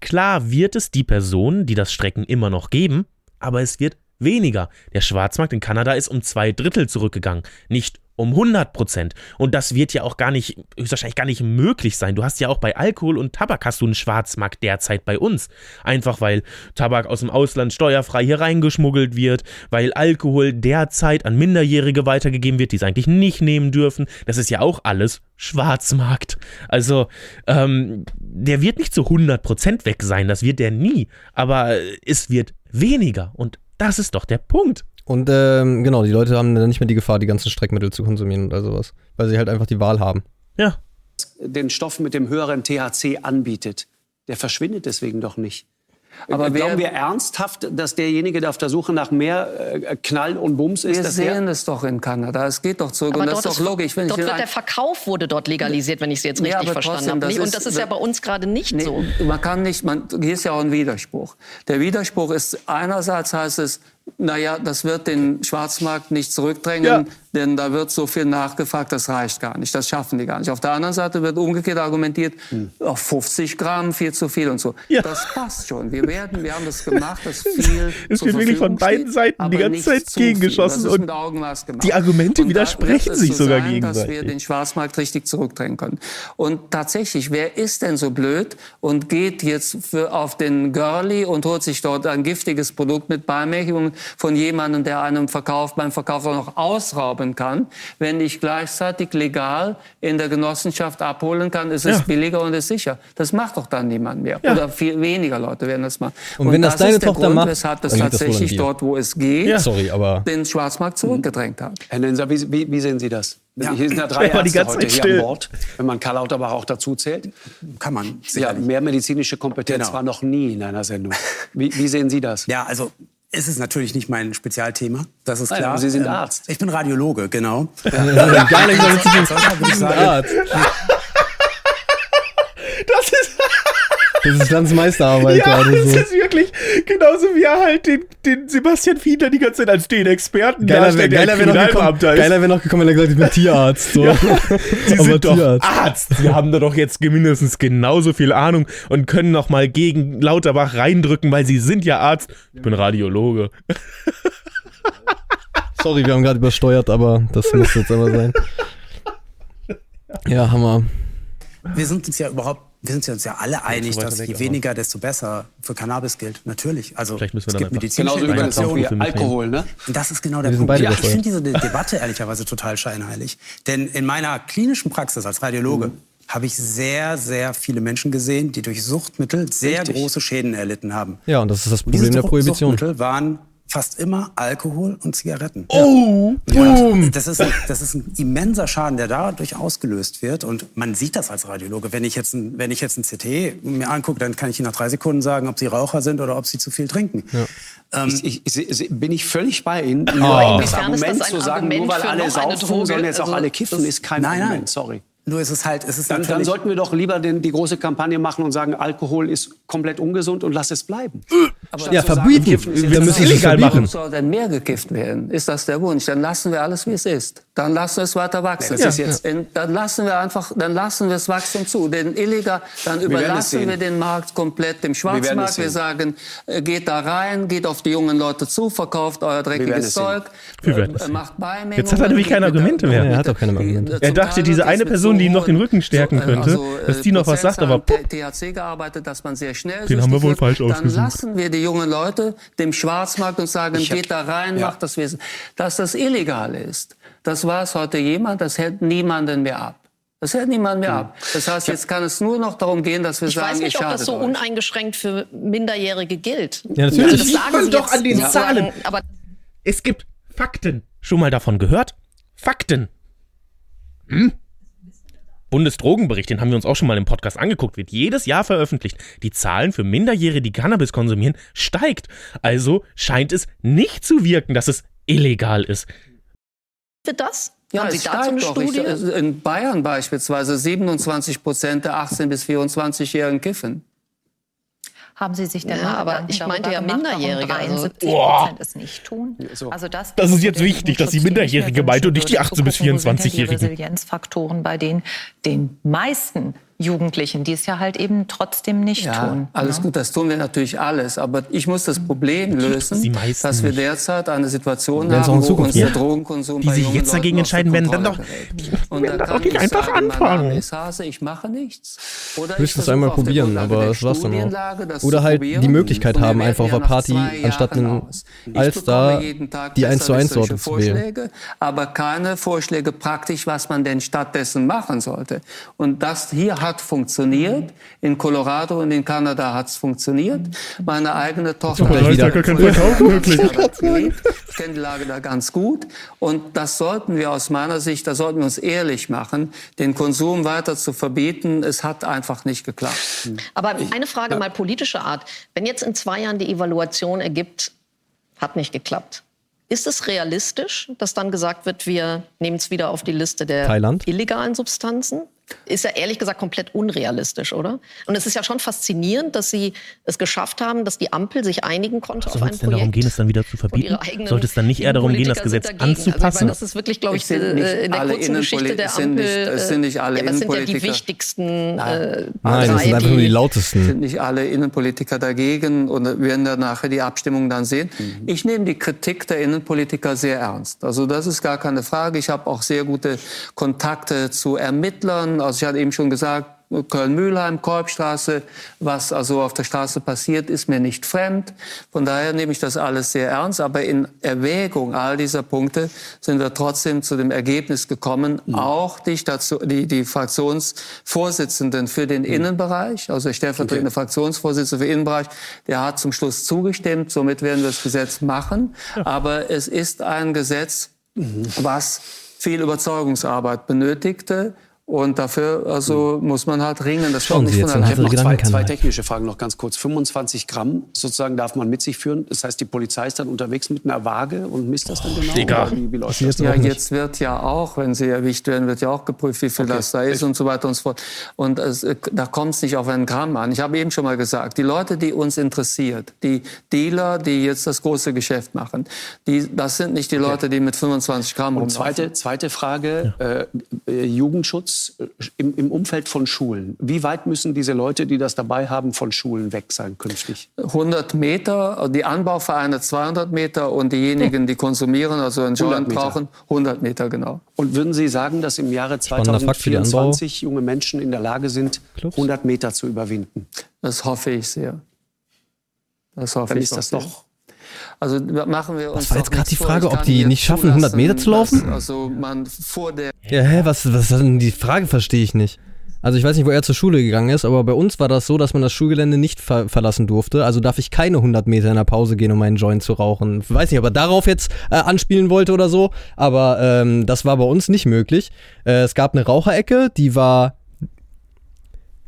Klar wird es die Personen, die das Strecken immer noch geben, aber es wird weniger. Der Schwarzmarkt in Kanada ist um zwei Drittel zurückgegangen, nicht um 100 Prozent. Und das wird ja auch gar nicht, höchstwahrscheinlich gar nicht möglich sein. Du hast ja auch bei Alkohol und Tabak hast du einen Schwarzmarkt derzeit bei uns. Einfach weil Tabak aus dem Ausland steuerfrei hier reingeschmuggelt wird, weil Alkohol derzeit an Minderjährige weitergegeben wird, die es eigentlich nicht nehmen dürfen. Das ist ja auch alles Schwarzmarkt. Also, ähm, der wird nicht zu 100 Prozent weg sein, das wird der nie. Aber es wird weniger. Und das ist doch der Punkt. Und ähm, genau, die Leute haben dann nicht mehr die Gefahr, die ganzen Streckmittel zu konsumieren oder sowas. Weil sie halt einfach die Wahl haben. Ja. den Stoff mit dem höheren THC anbietet, der verschwindet deswegen doch nicht. Aber wer- Glauben wir ernsthaft, dass derjenige, der auf der Suche nach mehr äh, Knall und Bums ist, Wir dass sehen es doch in Kanada. Es geht doch zurück. Aber und das dort ist doch logisch. Wenn dort wird der Verkauf wurde dort legalisiert, wenn ich Sie jetzt Ja, richtig aber verstanden habe. Und das ist ja bei uns gerade nicht Nee, so. Man kann nicht, man, hier ist ja auch ein Widerspruch. Der Widerspruch ist, einerseits heißt es, naja, das wird den Schwarzmarkt nicht zurückdrängen, Ja. denn da wird so viel nachgefragt, das reicht gar nicht, das schaffen die gar nicht. Auf der anderen Seite wird umgekehrt argumentiert, auf 50 Gramm viel zu viel und so. Ja. Das passt schon. Wir werden, wir haben das gemacht, das viel Es wird wirklich von beiden steht, Seiten die ganze Zeit gegengeschossen und die Argumente Und widersprechen sich so sogar sein, dass wir gegenseitig. den Schwarzmarkt richtig zurückdrängen können. Und tatsächlich, wer ist denn so blöd und geht jetzt für, auf den Girlie und holt sich dort ein giftiges Produkt mit Beimärkung von jemandem, der einem Verkauf, beim Verkauf auch noch ausrauben kann, wenn ich gleichzeitig legal in der Genossenschaft abholen kann, ist es Ja. billiger und ist sicher. Das macht doch dann niemand mehr. Ja. Oder viel weniger Leute werden das machen. Und wenn das deine ist der Tochter Grund, macht, weshalb das das tatsächlich dir. dort, wo es geht, Sorry, aber den Schwarzmarkt zurückgedrängt hat. Herr Nenser, wie, wie, wie sehen Sie das? Ja. Hier sind ja drei war die Ärzte ganze heute Zeit hier an Bord, wenn man Karl Lauterbach auch dazu zählt. Kann man Ja, mehr medizinische Kompetenz Genau. war noch nie in einer Sendung. Wie, wie sehen Sie das? Ja, also es ist natürlich nicht mein Spezialthema. Das ist Nein, klar. aber Sie sind Ähm, Arzt. Ich bin Radiologe, genau. gar nicht ich sagen, Arzt. Das ist, Das ist Landsmeisterarbeit ja, gerade das so. ist wirklich genauso wie er halt den, den Sebastian Fiedler die ganze Zeit als den Experten Geiler wäre darstellt, der geiler wär noch, gekommen- geiler wär noch gekommen, wenn er gesagt hätte, ich bin Tierarzt. So. Sie Aber sind doch Tierarzt. Arzt. Sie haben da doch jetzt mindestens genauso viel Ahnung und können noch mal gegen Lauterbach reindrücken, weil Sie sind ja Arzt. Ich bin Radiologe. Sorry, wir haben gerade übersteuert, aber das muss jetzt aber sein. Ja, Hammer. wir sind uns ja überhaupt wir sind uns ja alle einig, dass weg, je aber- weniger, desto besser für Cannabis gilt. Natürlich. Also Vielleicht müssen wir es gibt medizinische Genauso wie Alkohol, ne? Und das ist genau der Punkt. Ja, ich finde diese De Debatte ehrlicherweise total scheinheilig. Denn in meiner klinischen Praxis als Radiologe habe ich sehr, sehr viele Menschen gesehen, die durch Suchtmittel sehr Richtig. große Schäden erlitten haben. Ja, und das ist das Problem der Prohibition. Suchtmittel waren fast immer Alkohol und Zigaretten. Oh, Ja, das, ist ein, das ist ein immenser Schaden, der dadurch ausgelöst wird. Und man sieht das als Radiologe. Wenn ich jetzt ein, wenn ich jetzt ein CT mir angucke, dann kann ich Ihnen nach drei Sekunden sagen, ob Sie Raucher sind oder ob Sie zu viel trinken. Ähm, Ich, ich, ich, bin ich völlig bei Ihnen. Nur Inwiefern das ist Argument das ein zu sagen, Argument nur weil für alle saufen, sollen jetzt auch Also, alle kiffen, ist kein Nein, nein. Argument. Sorry. nur ist es halt, es ist Dann, dann sollten wir doch lieber den, die große Kampagne machen und sagen, Alkohol ist komplett ungesund und lass es bleiben. Statt Ja, sagen, verbieten. Ist Wir müssen es illegal machen. Soll denn mehr gekifft werden? Ist das der Wunsch? Dann lassen wir alles, wie es ist. Dann lassen wir es weiter wachsen. Ist jetzt- dann lassen wir einfach, dann lassen wir das Wachstum zu. Den illegal, dann es überlassen wir den Markt komplett dem es Schwarzmarkt. Wir, sehen. sagen, äh, geht da rein, geht auf die jungen Leute zu, verkauft euer dreckiges es. Zeug, Wir äh, es macht Beimengungen. Jetzt hat er nämlich keine Argumente mehr. Er hat doch keine Argumente. die- Er dachte, diese eine Person, die ihm noch den Rücken stärken äh, könnte, dass die noch was sagt, aber Prozentzahlen THC gearbeitet, dass man sehr schnell Den haben wir wohl wird. falsch Dann ausgesucht. lassen wir die jungen Leute dem Schwarzmarkt und sagen, geht da rein, macht das Wesen. Dass das illegal ist, das weiß heute jemand, das hält niemanden mehr ab. Das hält niemand mehr ab. Das heißt, jetzt kann es nur noch darum gehen, dass wir Ich sagen, weiß nicht, ich ob das so euch. uneingeschränkt für Minderjährige gilt. Ja, natürlich. Also das sagen man Sie doch an den sozusagen, Zahlen. Aber es gibt Fakten. Schon mal davon gehört? Fakten. Hm? Bundesdrogenbericht, den haben wir uns auch schon mal im Podcast angeguckt, wird jedes Jahr veröffentlicht. Die Zahlen für Minderjährige, die Cannabis konsumieren, steigt. Also scheint es nicht zu wirken, dass es illegal ist. Wird das? Ja, Haben Sie es dazu steigt eine doch. Studie? Ich, äh, in Bayern beispielsweise 27 Prozent der 18- bis 24-Jährigen kiffen. Haben Sie sich denn Ja, mal aber Gedanken ich meinte ja Minderjährige, also- 73 Boah. Prozent es nicht tun. so. Also das, Das ist jetzt wichtig, dass die Minderjährige meint und nicht die wünschen 18 bis würde, zu gucken, wo sind denn die 24-Jährigen. Resilienzfaktoren bei den, den meisten Jugendlichen, die es ja halt eben trotzdem nicht Ja, tun. alles ne? gut, das tun wir natürlich alles. Aber ich muss das Problem lösen, dass wir derzeit eine Situation haben, wo uns der. Drogenkonsum Die bei sich jetzt dagegen Leuten entscheiden werden, dann doch-. Und dann doch nicht ich einfach sagen, anfangen. Hase, ich mache nichts. Oder ich Höchstens einmal probieren, aber das war's dann auch. Oder halt die Möglichkeit haben, einfach auf ja nach Party, anstatt jeden Tag die 1 zu 1 Sorte besserwisserische zu wählen. Aber keine Vorschläge praktisch, was man denn stattdessen machen sollte. Und das hier hat funktioniert. In Colorado und in Kanada hat es funktioniert. Meine eigene Tochter hat wieder. vor Gar kein 25 Jahren dort gelebt. Ich kenne die Lage da ganz gut. Und das sollten wir aus meiner Sicht, da sollten wir uns ehrlich machen, den Konsum weiter zu verbieten. Es hat einfach nicht geklappt. Aber eine Frage mal politischer Art. Wenn jetzt in zwei Jahren die Evaluation ergibt, hat nicht geklappt. Ist es realistisch, dass dann gesagt wird, wir nehmen es wieder auf die Liste der Thailand? illegalen Substanzen? Ist ja ehrlich gesagt komplett unrealistisch, oder? Und es ist ja schon faszinierend, dass Sie es geschafft haben, dass die Ampel sich einigen konnte auf Soll ein es denn darum gehen, es dann wieder zu verbieten? Sollte es dann nicht eher darum gehen, das Innenpolitiker Gesetz sind. Also ich anzupassen? meine, das ist wirklich, glaube ich, Es sind nicht äh, in der alle kurzen Geschichte der es sind nicht- Ampel. es sind nicht alle ja, aber es sind ja die Innenpolitiker. wichtigsten äh, Nein, das sind einfach nur die sind lautesten. nicht alle Innenpolitiker dagegen und wir werden dann nachher die Abstimmung dann sehen. Ich nehme die Kritik der Innenpolitiker sehr ernst. Also das ist gar keine Frage. Ich habe auch sehr gute Kontakte zu Ermittlern. Also ich hatte eben schon gesagt, Köln-Mühlheim, Kolbstraße, was also auf der Straße passiert, ist mir nicht fremd. Von daher nehme ich das alles sehr ernst. Aber in Erwägung all dieser Punkte sind wir trotzdem zu dem Ergebnis gekommen, auch die, Station, die, die Fraktionsvorsitzenden für den Innenbereich, also der stellvertretende Fraktionsvorsitzende für Innenbereich, der hat zum Schluss zugestimmt. Somit werden wir das Gesetz machen. Aber es ist ein Gesetz, was viel Überzeugungsarbeit benötigte. Und dafür also muss man halt ringen. Das Schauen kommt Sie nicht jetzt von Ich habe noch zwei, zwei technische Fragen noch ganz kurz. 25 Gramm sozusagen darf man mit sich führen. Das heißt, die Polizei ist dann unterwegs mit einer Waage und misst das dann genau? Oder Wie, wie läuft das? Ja, jetzt wird ja auch, wenn sie erwischt werden, wird ja auch geprüft, wie viel das da ist und so weiter und so fort. Und es, äh, da kommt es nicht auf einen Gramm an. Ich habe eben schon mal gesagt, die Leute, die uns interessiert, die Dealer, die jetzt das große Geschäft machen, die, das sind nicht die Leute, die mit 25 Gramm Und rumlaufen. zweite, zweite Frage, äh, äh, Jugendschutz muss äh, im, im Umfeld von Schulen, wie weit müssen diese Leute, die das dabei haben, von Schulen weg sein künftig? 100 Meter, die Anbauvereine 200 Meter und diejenigen, die konsumieren, also einen 100 Joint brauchen, 100 Meter genau. Und würden Sie sagen, dass im Jahre Spannender Fakt für die 2024 junge Menschen in der Lage sind, Clubs? 100 Meter zu überwinden? Das hoffe ich sehr. Das hoffe Dann ich ist das sehr. doch Also machen wir uns war doch jetzt nichts die. Frage, ob die nicht schaffen, 100 Meter zu laufen? dass, Also man vor der Ja, hä, was, was ist denn die Frage, verstehe ich nicht. Also ich weiß nicht, wo er zur Schule gegangen ist, aber bei uns war das so, dass man das Schulgelände nicht ver verlassen durfte. Also darf ich keine 100 Meter in der Pause gehen, um einen Joint zu rauchen. Ich weiß nicht, ob er darauf jetzt äh, anspielen wollte oder so, aber ähm, das war bei uns nicht möglich. Äh, es gab eine Raucherecke, die war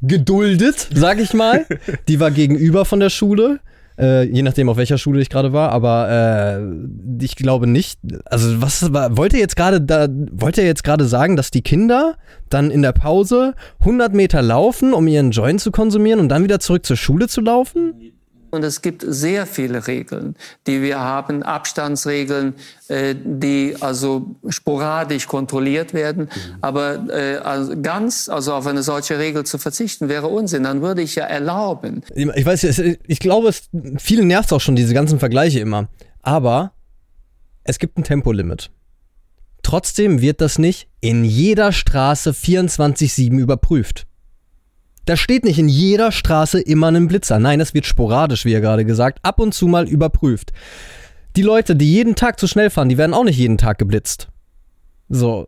geduldet, sag ich mal. die war gegenüber von der Schule. Äh, je nachdem, auf welcher Schule ich gerade war, aber äh, ich glaube nicht. Also, was wollt ihr jetzt gerade da, wollt ihr jetzt gerade sagen, dass die Kinder dann in der Pause 100 Meter laufen, um ihren Joint zu konsumieren und dann wieder zurück zur Schule zu laufen? Und es gibt sehr viele Regeln, die wir haben, Abstandsregeln, äh, die also sporadisch kontrolliert werden. Aber äh, also ganz, also auf eine solche Regel zu verzichten, wäre Unsinn. Dann würde ich ja erlauben, Ich weiß, ich glaube, es, viele nervt auch schon diese ganzen Vergleiche immer. Aber es gibt ein Tempolimit. Trotzdem wird das nicht in jeder Straße 24-7 überprüft. Da steht nicht in jeder Straße immer ein Blitzer. Nein, das wird sporadisch, wie er gerade gesagt, ab und zu mal überprüft. Die Leute, die jeden Tag zu schnell fahren, die werden auch nicht jeden Tag geblitzt. So.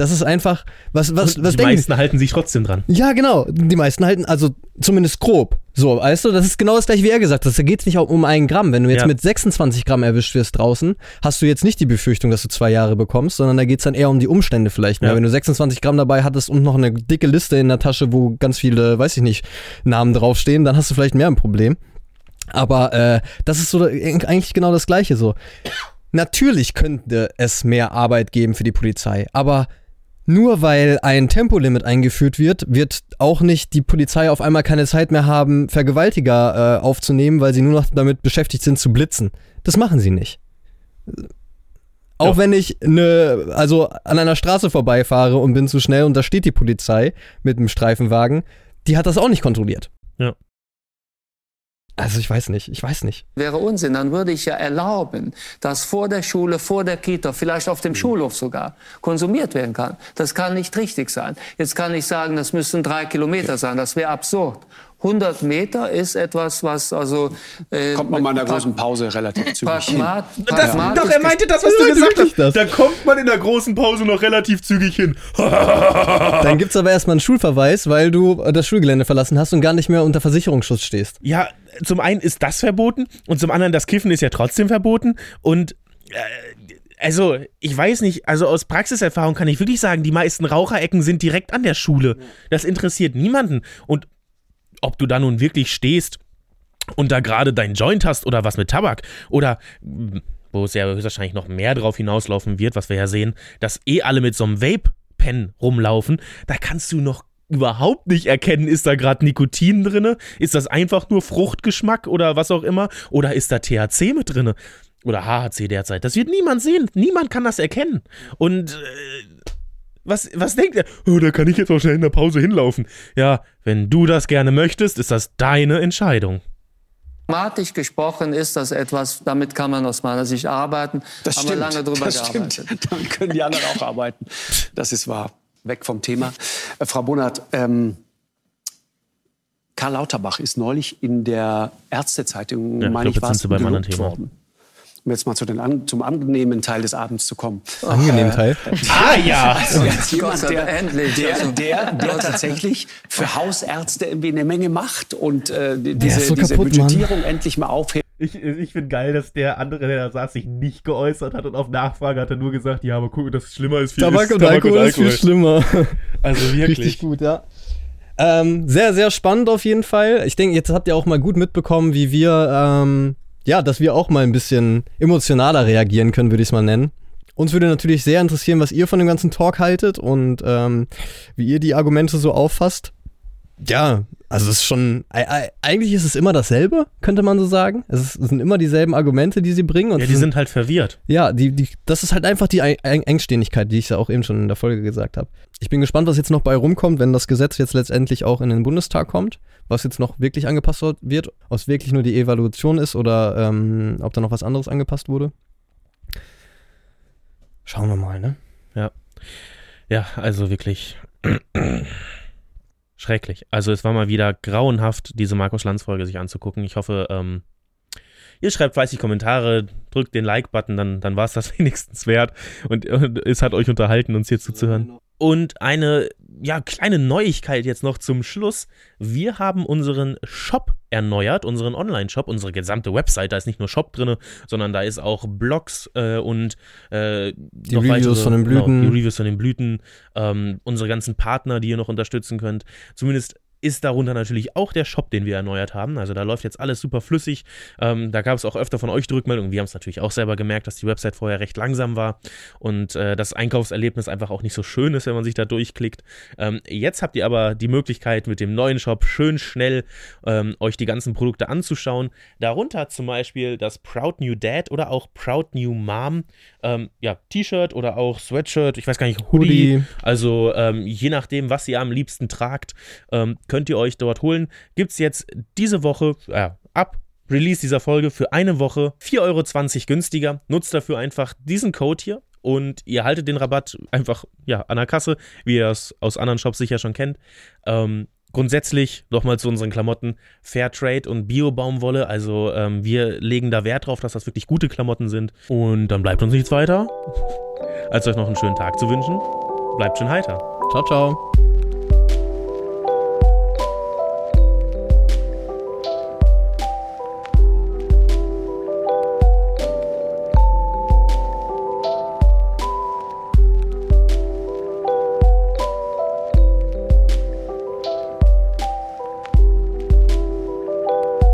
Das ist einfach, was, was, Und was die meisten halten sich trotzdem dran. ja, genau. Die meisten halten, also zumindest grob. So, weißt du, das ist genau das gleiche, wie er gesagt hat. Da geht es nicht auch um einen Gramm. Wenn du jetzt Ja. mit 26 Gramm erwischt wirst draußen, hast du jetzt nicht die Befürchtung, dass du zwei Jahre bekommst, sondern da geht es dann eher um die Umstände vielleicht. Ja. Wenn du 26 Gramm dabei hattest und noch eine dicke Liste in der Tasche, wo ganz viele, weiß ich nicht, Namen draufstehen, dann hast du vielleicht mehr ein Problem. Aber äh, das ist so eigentlich genau das Gleiche so. Natürlich könnte es mehr Arbeit geben für die Polizei, aber nur weil ein Tempolimit eingeführt wird, wird auch nicht die Polizei auf einmal keine Zeit mehr haben, Vergewaltiger äh, aufzunehmen, weil sie nur noch damit beschäftigt sind zu blitzen. Das machen sie nicht. Auch Ja. wenn ich ne, also an einer Straße vorbeifahre und bin zu schnell und da steht die Polizei mit einem Streifenwagen, die hat das auch nicht kontrolliert. Ja. Also ich weiß nicht, ich weiß nicht. wäre Unsinn. Dann würde ich ja erlauben, dass vor der Schule, vor der Kita, vielleicht auf dem Schulhof sogar, konsumiert werden kann. Das kann nicht richtig sein. Jetzt kann ich sagen, das müssten drei Kilometer sein. Das wäre absurd. 100 Meter ist etwas, was also... Äh, Kommt man mal in der großen Pause relativ zügig hin. Das, pragmatisch doch, er meinte das, was Ja, du gesagt hast. das. Da kommt man in der großen Pause noch relativ zügig hin. Dann gibt's aber erstmal einen Schulverweis, weil du das Schulgelände verlassen hast und gar nicht mehr unter Versicherungsschutz stehst. Ja, zum einen ist das verboten und zum anderen das Kiffen ist ja trotzdem verboten und äh, also ich weiß nicht, also aus Praxiserfahrung kann ich wirklich sagen, die meisten Raucherecken sind direkt an der Schule. Das interessiert niemanden und ob du da nun wirklich stehst und da gerade dein Joint hast oder was mit Tabak oder wo es ja höchstwahrscheinlich noch mehr drauf hinauslaufen wird, was wir ja sehen, dass eh alle mit so einem Vape-Pen rumlaufen, da kannst du noch überhaupt nicht erkennen, ist da gerade Nikotin drinne, ist das einfach nur Fruchtgeschmack oder was auch immer? Oder ist da THC mit drinne? Oder HHC derzeit. Das wird niemand sehen, niemand kann das erkennen. Und äh, was, was denkt er? Oh, da kann ich jetzt auch schnell in der Pause hinlaufen. Ja, wenn du das gerne möchtest, ist das deine Entscheidung. pragmatisch gesprochen ist das etwas, damit kann man aus meiner Sicht arbeiten. Das Haben stimmt. wir lange drüber das gearbeitet. stimmt. Dann können die anderen auch arbeiten. Das ist wahr. Weg vom Thema. Äh, Frau Bonert, ähm, Karl Lauterbach ist neulich in der Ärztezeitung, Ja, ich meine ich, jetzt war sind Sie beim anderen gelobt Thema. worden. Um jetzt mal zu den an, zum angenehmen Teil des Abends zu kommen. Angenehm Teil. Ah ja! Also jemand, der, der, der, der tatsächlich für Hausärzte irgendwie eine Menge macht und äh, diese, so diese kaputt, Mann. Budgetierung endlich mal aufhebt. Ich, ich finde geil, dass der andere, der da saß, sich nicht geäußert hat und auf Nachfrage hat er nur gesagt, ja, aber guck, das schlimmer ist viel Tabak ist und Alkohol ist viel schlimmer. Also wirklich. Richtig gut, ja. Ähm, sehr, sehr spannend auf jeden Fall. Ich denke, jetzt habt ihr auch mal gut mitbekommen, wie wir, ähm, ja, dass wir auch mal ein bisschen emotionaler reagieren können, würde ich es mal nennen. Uns würde natürlich sehr interessieren, was ihr von dem ganzen Talk haltet und ähm, wie ihr die Argumente so auffasst. Ja, also es ist schon, eigentlich ist es immer dasselbe, könnte man so sagen. Es, ist, es sind immer dieselben Argumente, die sie bringen. ja, die sind, halt verwirrt. Ja, die, die, das ist halt einfach die Engständigkeit, die ich ja auch eben schon in der Folge gesagt habe. Ich bin gespannt, was jetzt noch bei rumkommt, wenn das Gesetz jetzt letztendlich auch in den Bundestag kommt, was jetzt noch wirklich angepasst wird, ob es wirklich nur die Evaluation ist oder ähm, ob da noch was anderes angepasst wurde. Schauen wir mal, ne? Ja. Ja, also wirklich schrecklich. Also es war mal wieder grauenhaft, diese Markus Lanz-Folge sich anzugucken. Ich hoffe, ähm, ihr schreibt fleißig Kommentare, drückt den Like-Button, dann, dann war es das wenigstens wert. Und, und es hat euch unterhalten, uns hier zuzuhören. Und eine ja, kleine Neuigkeit jetzt noch zum Schluss. Wir haben unseren Shop erneuert, unseren Online-Shop, unsere gesamte Website. Da ist nicht nur Shop drin, sondern da ist auch Blogs äh, und äh, die Reviews weitere, von den Blüten. Genau, die Reviews von den Blüten, ähm, unsere ganzen Partner, die ihr noch unterstützen könnt. Zumindest ist darunter natürlich auch der Shop, den wir erneuert haben. Also da läuft jetzt alles super flüssig. Ähm, da gab es auch öfter von euch die Rückmeldung. Wir haben es natürlich auch selber gemerkt, dass die Website vorher recht langsam war und äh, das Einkaufserlebnis einfach auch nicht so schön ist, wenn man sich da durchklickt. Ähm, jetzt habt ihr aber die Möglichkeit, mit dem neuen Shop schön schnell ähm, euch die ganzen Produkte anzuschauen. Darunter zum Beispiel das Proud New Dad oder auch Proud New Mom. Ähm, ja, T-Shirt oder auch Sweatshirt, ich weiß gar nicht, Hoodie. Hoodie. Also ähm, je nachdem, was ihr am liebsten tragt ähm, könnt ihr euch dort holen. Gibt es jetzt diese Woche, äh, ab Release dieser Folge für eine Woche 4,20 Euro günstiger. Nutzt dafür einfach diesen Code hier und ihr haltet den Rabatt einfach ja, an der Kasse, wie ihr es aus anderen Shops sicher schon kennt. Ähm, grundsätzlich nochmal zu unseren Klamotten Fairtrade und Bio-Baumwolle. Also ähm, wir legen da Wert drauf, dass das wirklich gute Klamotten sind. Und dann bleibt uns nichts weiter, als euch noch einen schönen Tag zu wünschen. Bleibt schön heiter. Ciao, ciao.